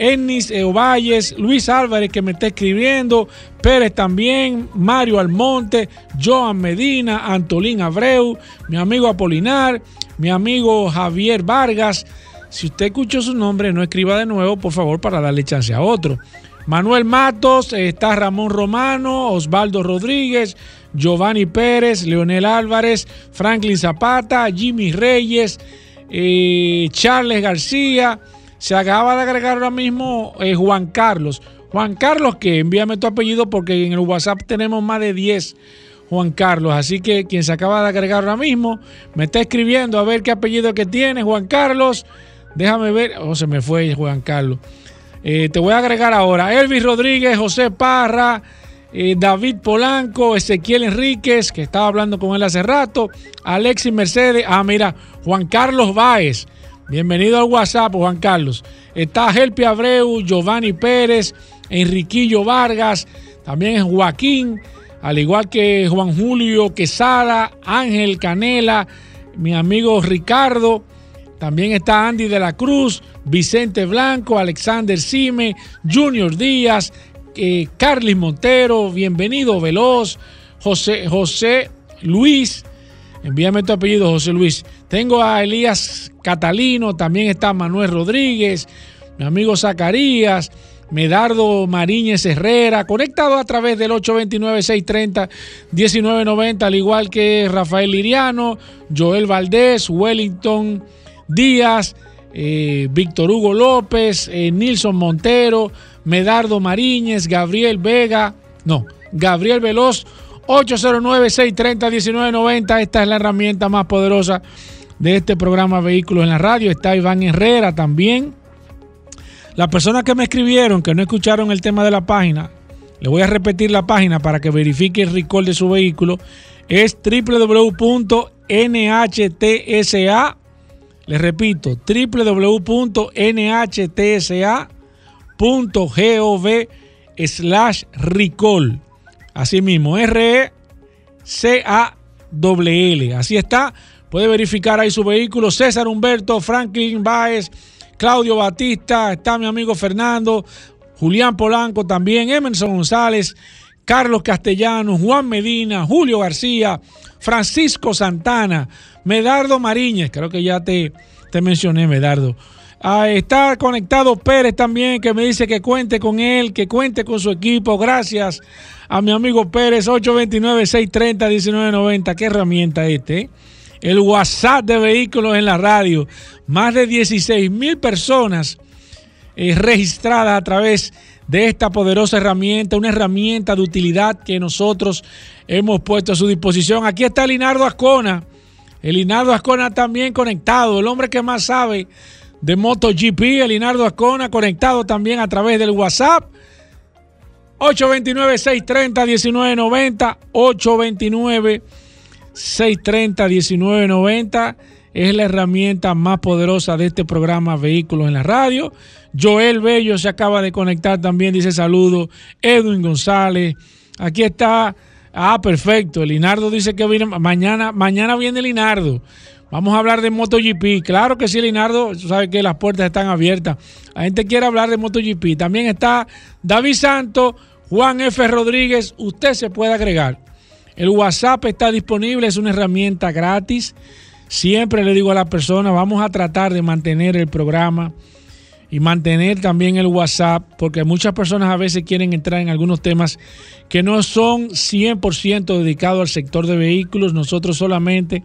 Ennis Ovalles, Luis Álvarez que me está escribiendo, Pérez también, Mario Almonte, Joan Medina, Antolín Abreu, mi amigo Apolinar, mi amigo Javier Vargas. Si usted escuchó su nombre, no escriba de nuevo, por favor, para darle chance a otro. Manuel Matos, está Ramón Romano, Osvaldo Rodríguez, Giovanni Pérez, Leonel Álvarez, Franklin Zapata, Jimmy Reyes, eh, Charles García. Se acaba de agregar ahora mismo eh, Juan Carlos. Juan Carlos, que envíame tu apellido porque en el WhatsApp tenemos más de 10 Juan Carlos. Así que quien se acaba de agregar ahora mismo me está escribiendo a ver qué apellido que tiene Juan Carlos. Déjame ver. Oh, se me fue Juan Carlos. Eh, te voy a agregar ahora. Elvis Rodríguez, José Parra, eh, David Polanco, Ezequiel Enríquez, que estaba hablando con él hace rato, Alexis Mercedes, ah, mira, Juan Carlos Báez, bienvenido al WhatsApp, Juan Carlos. Está Helpi Abreu, Giovanni Pérez, Enriquillo Vargas, también Joaquín, al igual que Juan Julio Quesada, Ángel Canela, mi amigo Ricardo, también está Andy de la Cruz, Vicente Blanco, Alexander Cime, Junior Díaz, eh, Carly Montero, bienvenido Veloz, José, José Luis, envíame tu apellido, José Luis. Tengo a Elías Catalino, también está Manuel Rodríguez, mi amigo Zacarías, Medardo Mariñez Herrera, conectado a través del 829-630-1990, al igual que Rafael Liriano, Joel Valdés, Wellington Díaz, eh, Víctor Hugo López, eh, Nilson Montero, Medardo Mariñez, Gabriel Vega, no, Gabriel Veloz, 809-630-1990. Esta es la herramienta más poderosa de este programa Vehículos en la Radio. Está Iván Herrera también. Las personas que me escribieron, que no escucharon el tema de la página, le voy a repetir la página para que verifique el recall de su vehículo. Es www.nhtsa. Les repito, www.nhtsa .gov slash recall. Así mismo, R-E-C-A-W-L. Así está. Puede verificar ahí su vehículo. César Humberto, Franklin Baez, Claudio Batista, está mi amigo Fernando, Julián Polanco también, Emerson González, Carlos Castellano, Juan Medina, Julio García, Francisco Santana, Medardo Mariñez, creo que ya te, te mencioné, Medardo. Ah, está conectado Pérez también, que me dice que cuente con él, que cuente con su equipo. Gracias a mi amigo Pérez, 829-630-1990. Qué herramienta este. Eh? El WhatsApp de vehículos en la radio. Más de 16 mil personas eh, registradas a través de esta poderosa herramienta, una herramienta de utilidad que nosotros hemos puesto a su disposición. Aquí está Linardo Ascona. El Linardo Ascona también conectado, el hombre que más sabe de MotoGP, Elinardo Ascona, conectado también a través del WhatsApp. 829-630-1990, 829-630-1990 es la herramienta más poderosa de este programa Vehículos en la Radio. Joel Bello se acaba de conectar también, dice saludo. Edwin González, aquí está. Ah, perfecto. Linardo dice que viene mañana, mañana viene Linardo. Vamos a hablar de MotoGP. Claro que sí, Linardo. Sabe que las puertas están abiertas. La gente quiere hablar de MotoGP. También está David Santos, Juan F. Rodríguez. Usted se puede agregar. El WhatsApp está disponible. Es una herramienta gratis. Siempre le digo a la persona, vamos a tratar de mantener el programa y mantener también el WhatsApp, porque muchas personas a veces quieren entrar en algunos temas que no son 100% dedicados al sector de vehículos. Nosotros solamente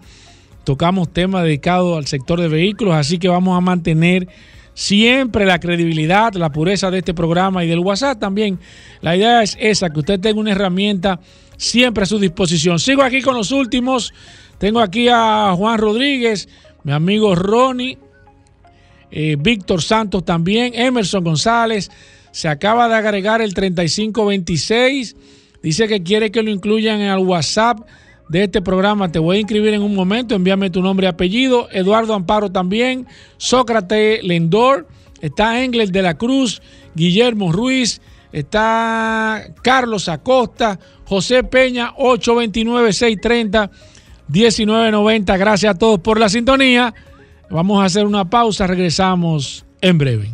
tocamos temas dedicados al sector de vehículos, así que vamos a mantener siempre la credibilidad, la pureza de este programa y del WhatsApp también. La idea es esa, que usted tenga una herramienta siempre a su disposición. Sigo aquí con los últimos. Tengo aquí a Juan Rodríguez, mi amigo Ronnie, eh, Víctor Santos también, Emerson González. Se acaba de agregar el 3526. Dice que quiere que lo incluyan en el WhatsApp de este programa. Te voy a inscribir en un momento. Envíame tu nombre y apellido. Eduardo Amparo también. Sócrates Lendor. Está Engel de la Cruz. Guillermo Ruiz. Está Carlos Acosta. José Peña. 829-630-1990. Gracias a todos por la sintonía. Vamos a hacer una pausa. Regresamos en breve.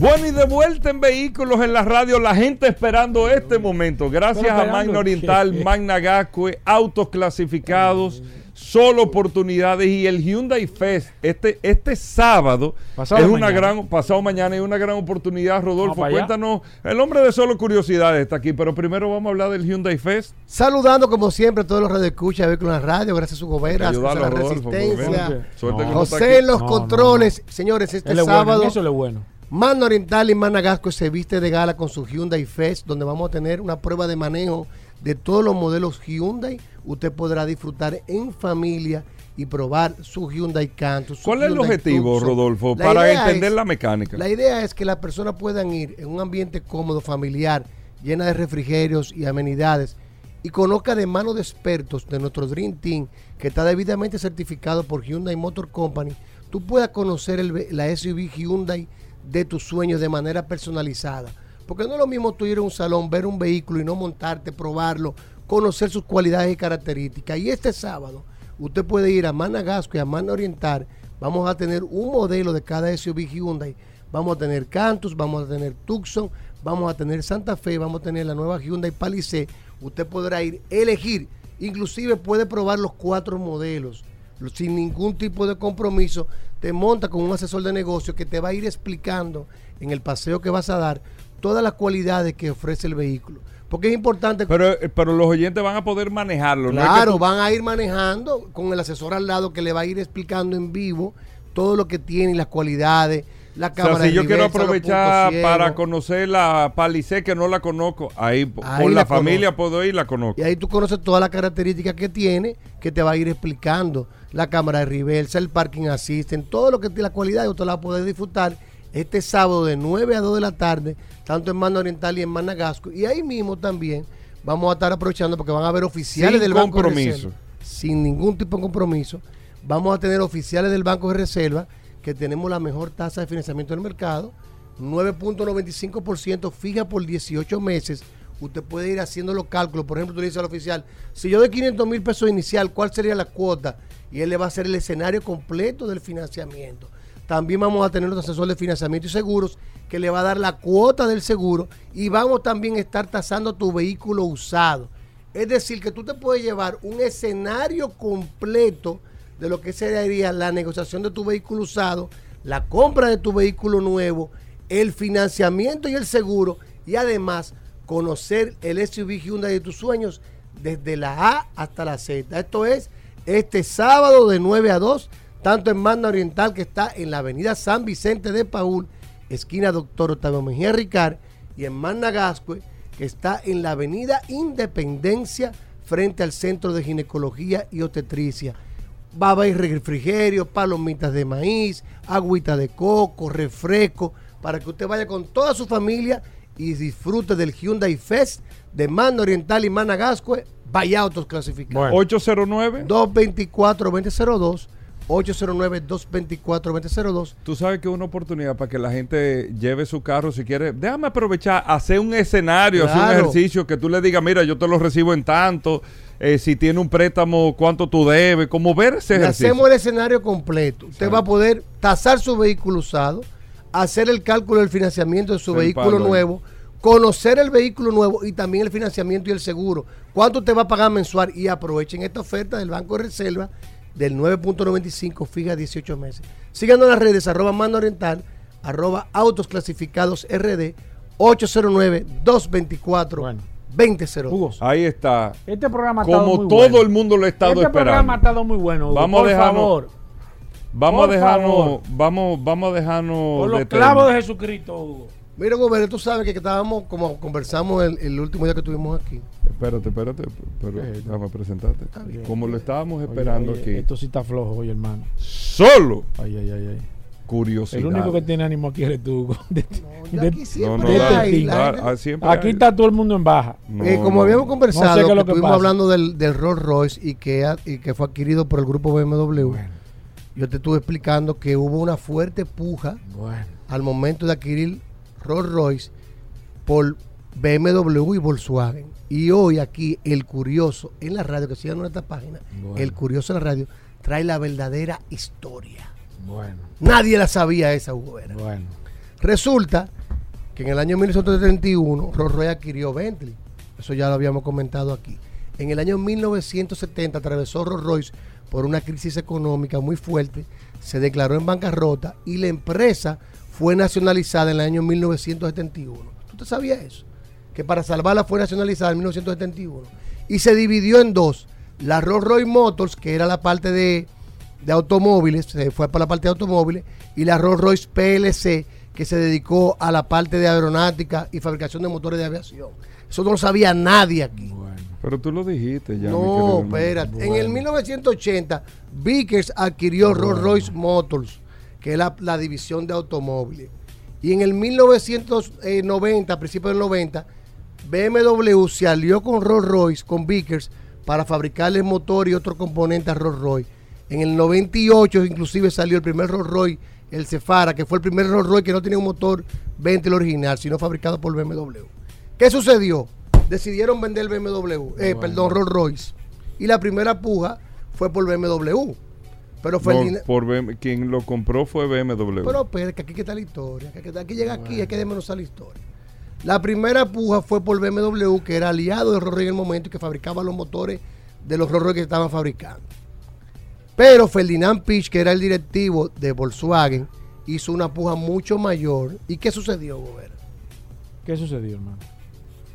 Bueno, y de vuelta en vehículos en la radio, la gente esperando este momento. Gracias a Magna Oriental. Magna Gascue, autos clasificados, solo oportunidades y el Hyundai Fest este, este sábado Pasado es una mañana. gran, pasado mañana es una gran oportunidad, Rodolfo. Cuéntanos, el hombre de solo curiosidades está aquí, pero primero vamos a hablar del Hyundai Fest. Saludando como siempre a todos los radioescuchas de Vehículos en la Radio, gracias a su goberas, a Ayudarlo, la Rodolfo, porque resistencia. no José los No, no, controles. Señores, este Él es bueno, sábado, eso es bueno. Mano Oriental y Managasco se viste de gala con su Hyundai Fest, donde vamos a tener una prueba de manejo de todos los modelos Hyundai. Usted podrá disfrutar en familia y probar su Hyundai Canto. su ¿Cuál es el objetivo, Tucson. Rodolfo, La para entender es- la mecánica? La idea es que las personas puedan ir en un ambiente cómodo, familiar, llena de refrigerios y amenidades y conozca de mano de expertos de nuestro Dream Team que está debidamente certificado por Hyundai Motor Company, tú puedas conocer el la SUV Hyundai de tus sueños de manera personalizada. Porque no es lo mismo tú ir a un salón, ver un vehículo y no montarte, probarlo, conocer sus cualidades y características. Y este sábado usted puede ir a Managasco y a Mana Oriental. Vamos a tener un modelo de cada SUV Hyundai. Vamos a tener Cantus, vamos a tener Tucson, vamos a tener Santa Fe, vamos a tener la nueva Hyundai Palisade. Usted podrá ir, elegir, inclusive puede probar los cuatro modelos sin ningún tipo de compromiso. Te monta con un asesor de negocio que te va a ir explicando en el paseo que vas a dar todas las cualidades que ofrece el vehículo. Porque es importante Pero, eh, pero los oyentes van a poder manejarlo. Claro, van a ir manejando con el asesor al lado que le va a ir explicando en vivo todo lo que tiene y las cualidades, la O sea, cámara si de yo quiero aprovechar para conocer la Palisade que no la conozco, ahí, p- Ahí con la, la familia puedo ir la conozco. Y ahí tú conoces todas las características que tiene, que te va a ir explicando. La cámara de reversa, el parking assistant, todo lo que tiene la cualidad, usted la va a poder disfrutar este sábado de 9 a 2 de la tarde, tanto en Mano Oriental y en Managasco. Y ahí mismo también vamos a estar aprovechando porque van a haber oficiales Sin del Banco de compromiso. Reserva. Sin ningún tipo de compromiso. Vamos a tener oficiales del Banco de Reserva que tenemos la mejor tasa de financiamiento del mercado. 9.95% fija por 18 meses. Usted puede ir haciendo los cálculos. Por ejemplo, tú le dices al oficial, si yo doy 500 mil pesos inicial, ¿cuál sería la cuota? Y él le va a hacer el escenario completo del financiamiento. También vamos a tener los asesores de financiamiento y seguros que le va a dar la cuota del seguro y vamos también a estar tasando tu vehículo usado. Es decir, que tú te puedes llevar un escenario completo de lo que sería la negociación de tu vehículo usado, la compra de tu vehículo nuevo, el financiamiento y el seguro y además conocer el SUV Hyundai de tus sueños desde la A hasta la Z. Esto es este sábado de 9 a 2, tanto en Manda Oriental que está en la avenida San Vicente de Paul, esquina Doctor Octavio Mejía Ricard, y en Managascue que está en la avenida Independencia frente al Centro de Ginecología y Obstetricia. Va a haber refrigerio, palomitas de maíz, agüita de coco, refresco, para que usted vaya con toda su familia y disfrute del Hyundai Fest de Manda Oriental y Managascue. Vaya autos clasificados. 809. 224-2002. 809-224-2002. Tú sabes que es una oportunidad para que la gente lleve su carro si quiere. Déjame aprovechar, hacer un escenario, hacer un ejercicio que tú le digas, mira, yo te lo recibo en tanto. Eh, si tiene un préstamo, cuánto tú debes. Como ver ese Le ejercicio. hacemos el escenario completo. Usted va a poder tasar su vehículo usado, hacer el cálculo del financiamiento de su vehículo nuevo, conocer el vehículo nuevo y también el financiamiento y el seguro. ¿Cuánto usted va a pagar mensual? Y aprovechen esta oferta del Banco de Reserva del 9.95 fija 18 meses. Síganos en las redes arroba mando oriental, arroba autos clasificados RD, 809-224. 2002. Ahí está. Este programa ha estado Como muy todo bueno. el mundo lo ha estado Este programa esperando. ha estado muy bueno. Hugo. Vamos a por dejarnos- favor. Vamos Por a dejarnos, favor. vamos, vamos a dejarnos Por los de clavos tema. de Jesucristo, Hugo. Mira, Gobernador, tú sabes que estábamos, como conversamos el, el último día que estuvimos aquí. Espérate, espérate, pero déjame presentarte. Como lo estábamos esperando Oye, aquí. Esto sí está flojo, oye, hermano. Solo. Ay, ay, ay, ay. Curiosidad. El único que tiene ánimo aquí eres tú, de- aquí siempre No, no, de dale, este ah, Aquí está todo el mundo en baja. Eh, como habíamos conversado, No sé que que estuvimos pasa. hablando del, del Rolls Royce y que, y que fue adquirido por el grupo BMW. Yo te estuve explicando que hubo una fuerte puja Bueno. al momento de adquirir Rolls Royce por BMW y Volkswagen. Y hoy aquí el curioso en la radio, que sigan nuestra página, Bueno. el curioso en la radio, trae la verdadera historia. Bueno. Nadie la sabía esa, Hugo Vera. Bueno. Resulta que en el año 1971 Rolls Royce adquirió Bentley. Eso ya lo habíamos comentado aquí. En el año 1970 atravesó Rolls Royce por una crisis económica muy fuerte, se declaró en bancarrota y la empresa fue nacionalizada en el año 1971. ¿Tú te sabías eso? Que para salvarla fue nacionalizada en 1971. Y se dividió en dos. La Rolls Royce Motors, que era la parte de, de automóviles, se fue para la parte de automóviles, y la Rolls Royce PLC, que se dedicó a la parte de aeronáutica y fabricación de motores de aviación. Eso no lo sabía nadie aquí. Pero tú lo dijiste ya. No, espérate. En el 1980, Vickers adquirió Rolls Royce Motors, que es la, la división de automóviles. Y en el 1990, a principios del 90, BMW se alió con Rolls Royce, con Vickers, para fabricarle motor y otros componentes a Rolls Royce. En el 98 inclusive salió el primer Rolls Royce, el Cefara, que fue el primer Rolls Royce que no tenía un motor Bentley original, sino fabricado por BMW. ¿Qué sucedió? Decidieron vender BMW, eh, perdón, Rolls Royce. Y la primera puja fue por BMW. Pero fue el No, por BM quien lo compró fue BMW. Pero espera, que aquí que está la historia. Que aquí llega aquí, hay que desmenuzar la historia. La primera puja fue por BMW, que era aliado de Rolls Royce en el momento y que fabricaba los motores de los Rolls Royce que estaban fabricando. Pero Ferdinand Pitch, que era el directivo de Volkswagen, hizo una puja mucho mayor. ¿Y qué sucedió, Gobert? ¿Qué sucedió, hermano?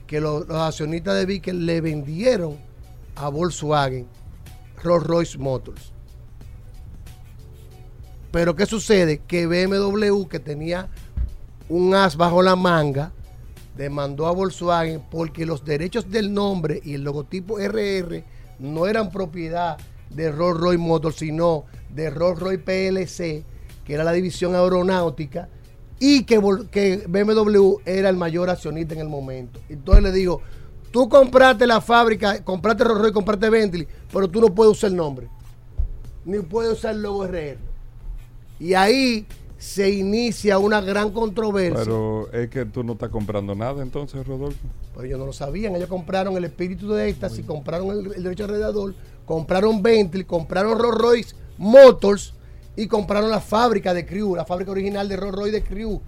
Que los, los accionistas de Vickers le vendieron a Volkswagen Rolls Royce Motors. Pero ¿qué sucede? Que BMW, que tenía un as bajo la manga, demandó a Volkswagen porque los derechos del nombre y el logotipo RR no eran propiedad de Rolls Royce Motors, sino de Rolls Royce PLC, que era la división aeronáutica, y que, que BMW era el mayor accionista en el momento. Entonces le digo, tú compraste la fábrica, compraste Rolls Royce, compraste Bentley, pero tú no puedes usar el nombre, ni puedes usar el logo RR. Y ahí se inicia una gran controversia. Pero es que tú no estás comprando nada entonces, Rodolfo. Pero ellos no lo sabían. Ellos compraron el espíritu de éxtasis, compraron el, el derecho alrededor, compraron Bentley, compraron Rolls Royce Motors y compraron la fábrica de Crew, la fábrica original de Rolls Royce de Crew.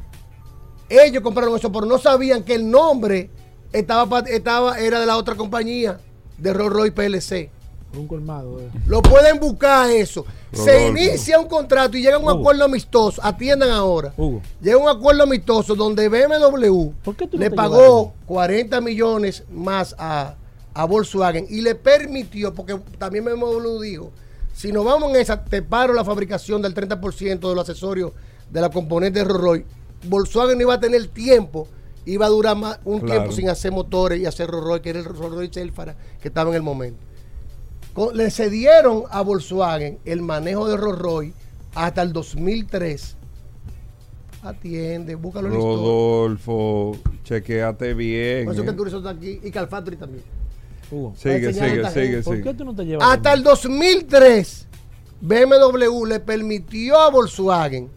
Ellos compraron eso, pero no sabían que el nombre estaba, estaba era de la otra compañía, de Rolls Royce PLC. Un colmado. eh. Lo pueden buscar eso. Se inicia un contrato y llega un Hugo. acuerdo amistoso. Atiendan ahora. Hugo. Llega un acuerdo amistoso donde BMW tú no le te pagó 40 millones más a, a Volkswagen y le permitió, porque también BMW dijo, si nos vamos en esa, te paro la fabricación del 30% de los accesorios de la componente de Rolls Royce. Volkswagen no iba a tener tiempo, iba a durar más, un Claro. tiempo sin hacer motores y hacer Rolls Royce, que era el Rolls Royce Elfara que estaba en el momento. Le cedieron a Volkswagen el manejo de Rolls Royce hasta el 2003. Atiende, búscalo en. Rodolfo, chequeate bien. Por eso que eh. Turizo está aquí y Calfactory también. Hugo. Sigue, sigue, sigue, gente. ¿Por sigue. qué tú no te llevas? Hasta el 2003, BMW le permitió a Volkswagen,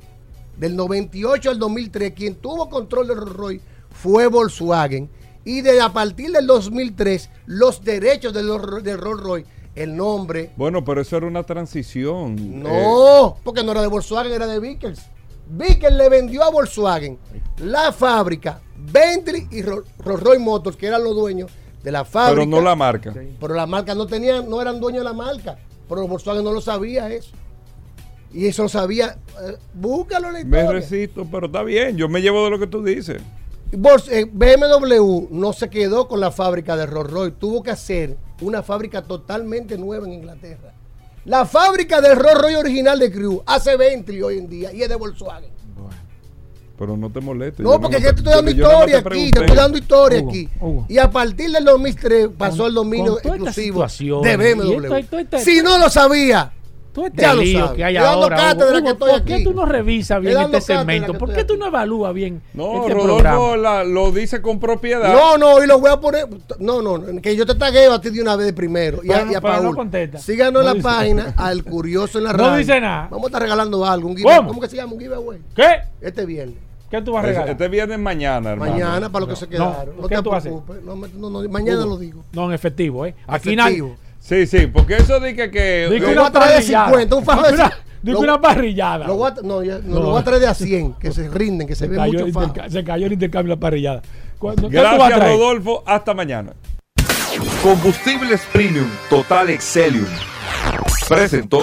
del 98 al 2003, quien tuvo control de Rolls Royce fue Volkswagen. Y de a partir del 2003, los derechos de, los, de Rolls Royce, el nombre, Bueno, pero eso era una transición. Eh, No, porque no era de Volkswagen, era de Vickers. Vickers le vendió a Volkswagen la fábrica, Bentley y Ro- Rolls Royce Motors, que eran los dueños de la fábrica. pero no la marca. Pero la marca no tenían, no eran dueños de la marca. Pero Volkswagen no lo sabía eso. Y eso lo sabía. eh, búscalo en la Me historia. resisto, pero está bien. Yo me llevo de lo que tú dices. Eh, BMW no se quedó con la fábrica de Rolls Royce, tuvo que hacer una fábrica totalmente nueva en Inglaterra. La fábrica del Rolls Royce original de Crew hace Bentley hoy en día y es de Volkswagen. Pero no te molestes. No, yo porque que te estoy dando yo- yo historia aquí, te estoy dando historia Hugo, aquí. Hugo. Y a partir del 2003 pasó el dominio exclusivo de BMW. esto- esto- esto- si no lo sabía, Tú este ya lo lío sabes. que hay ahora. Hugo, que estoy ¿Por qué aquí. tú no revisas bien este segmento? ¿Por qué tú no evalúas bien No, este Rodolfo programa? la- lo dice con propiedad. No, no, y lo voy a poner. No, no, que yo te tagueo a ti de una vez de primero. Y a, y a no Paul. contesta. Síganos en No la dice. página, al curioso en la No radio. dice nada. Vamos a estar regalando algo. Un giveaway. ¿Cómo? ¿Cómo que se llama? Un giveaway. ¿Qué? Este viernes. ¿Qué tú vas a regalar? Este viernes mañana, hermano. Mañana, para los que se quedaron. No, ¿qué te tú haces? preocupes. No, no, no, mañana Hugo, lo digo. No, en efectivo, ¿eh? Aquí Efectivo. nadie. Sí, sí, porque eso de que. que Di que una traer de parrillada. 50, un fajo de una parrillada. Lo a, no, ya, no, lo voy a traer de a 100, que se rinden, que se, se ve mucho fajo. Se cayó el intercambio de la parrillada. Cuando- ¿qué tú vas a Gracias? Rodolfo. Hasta mañana. Combustibles Premium Total Excelium. Presentó.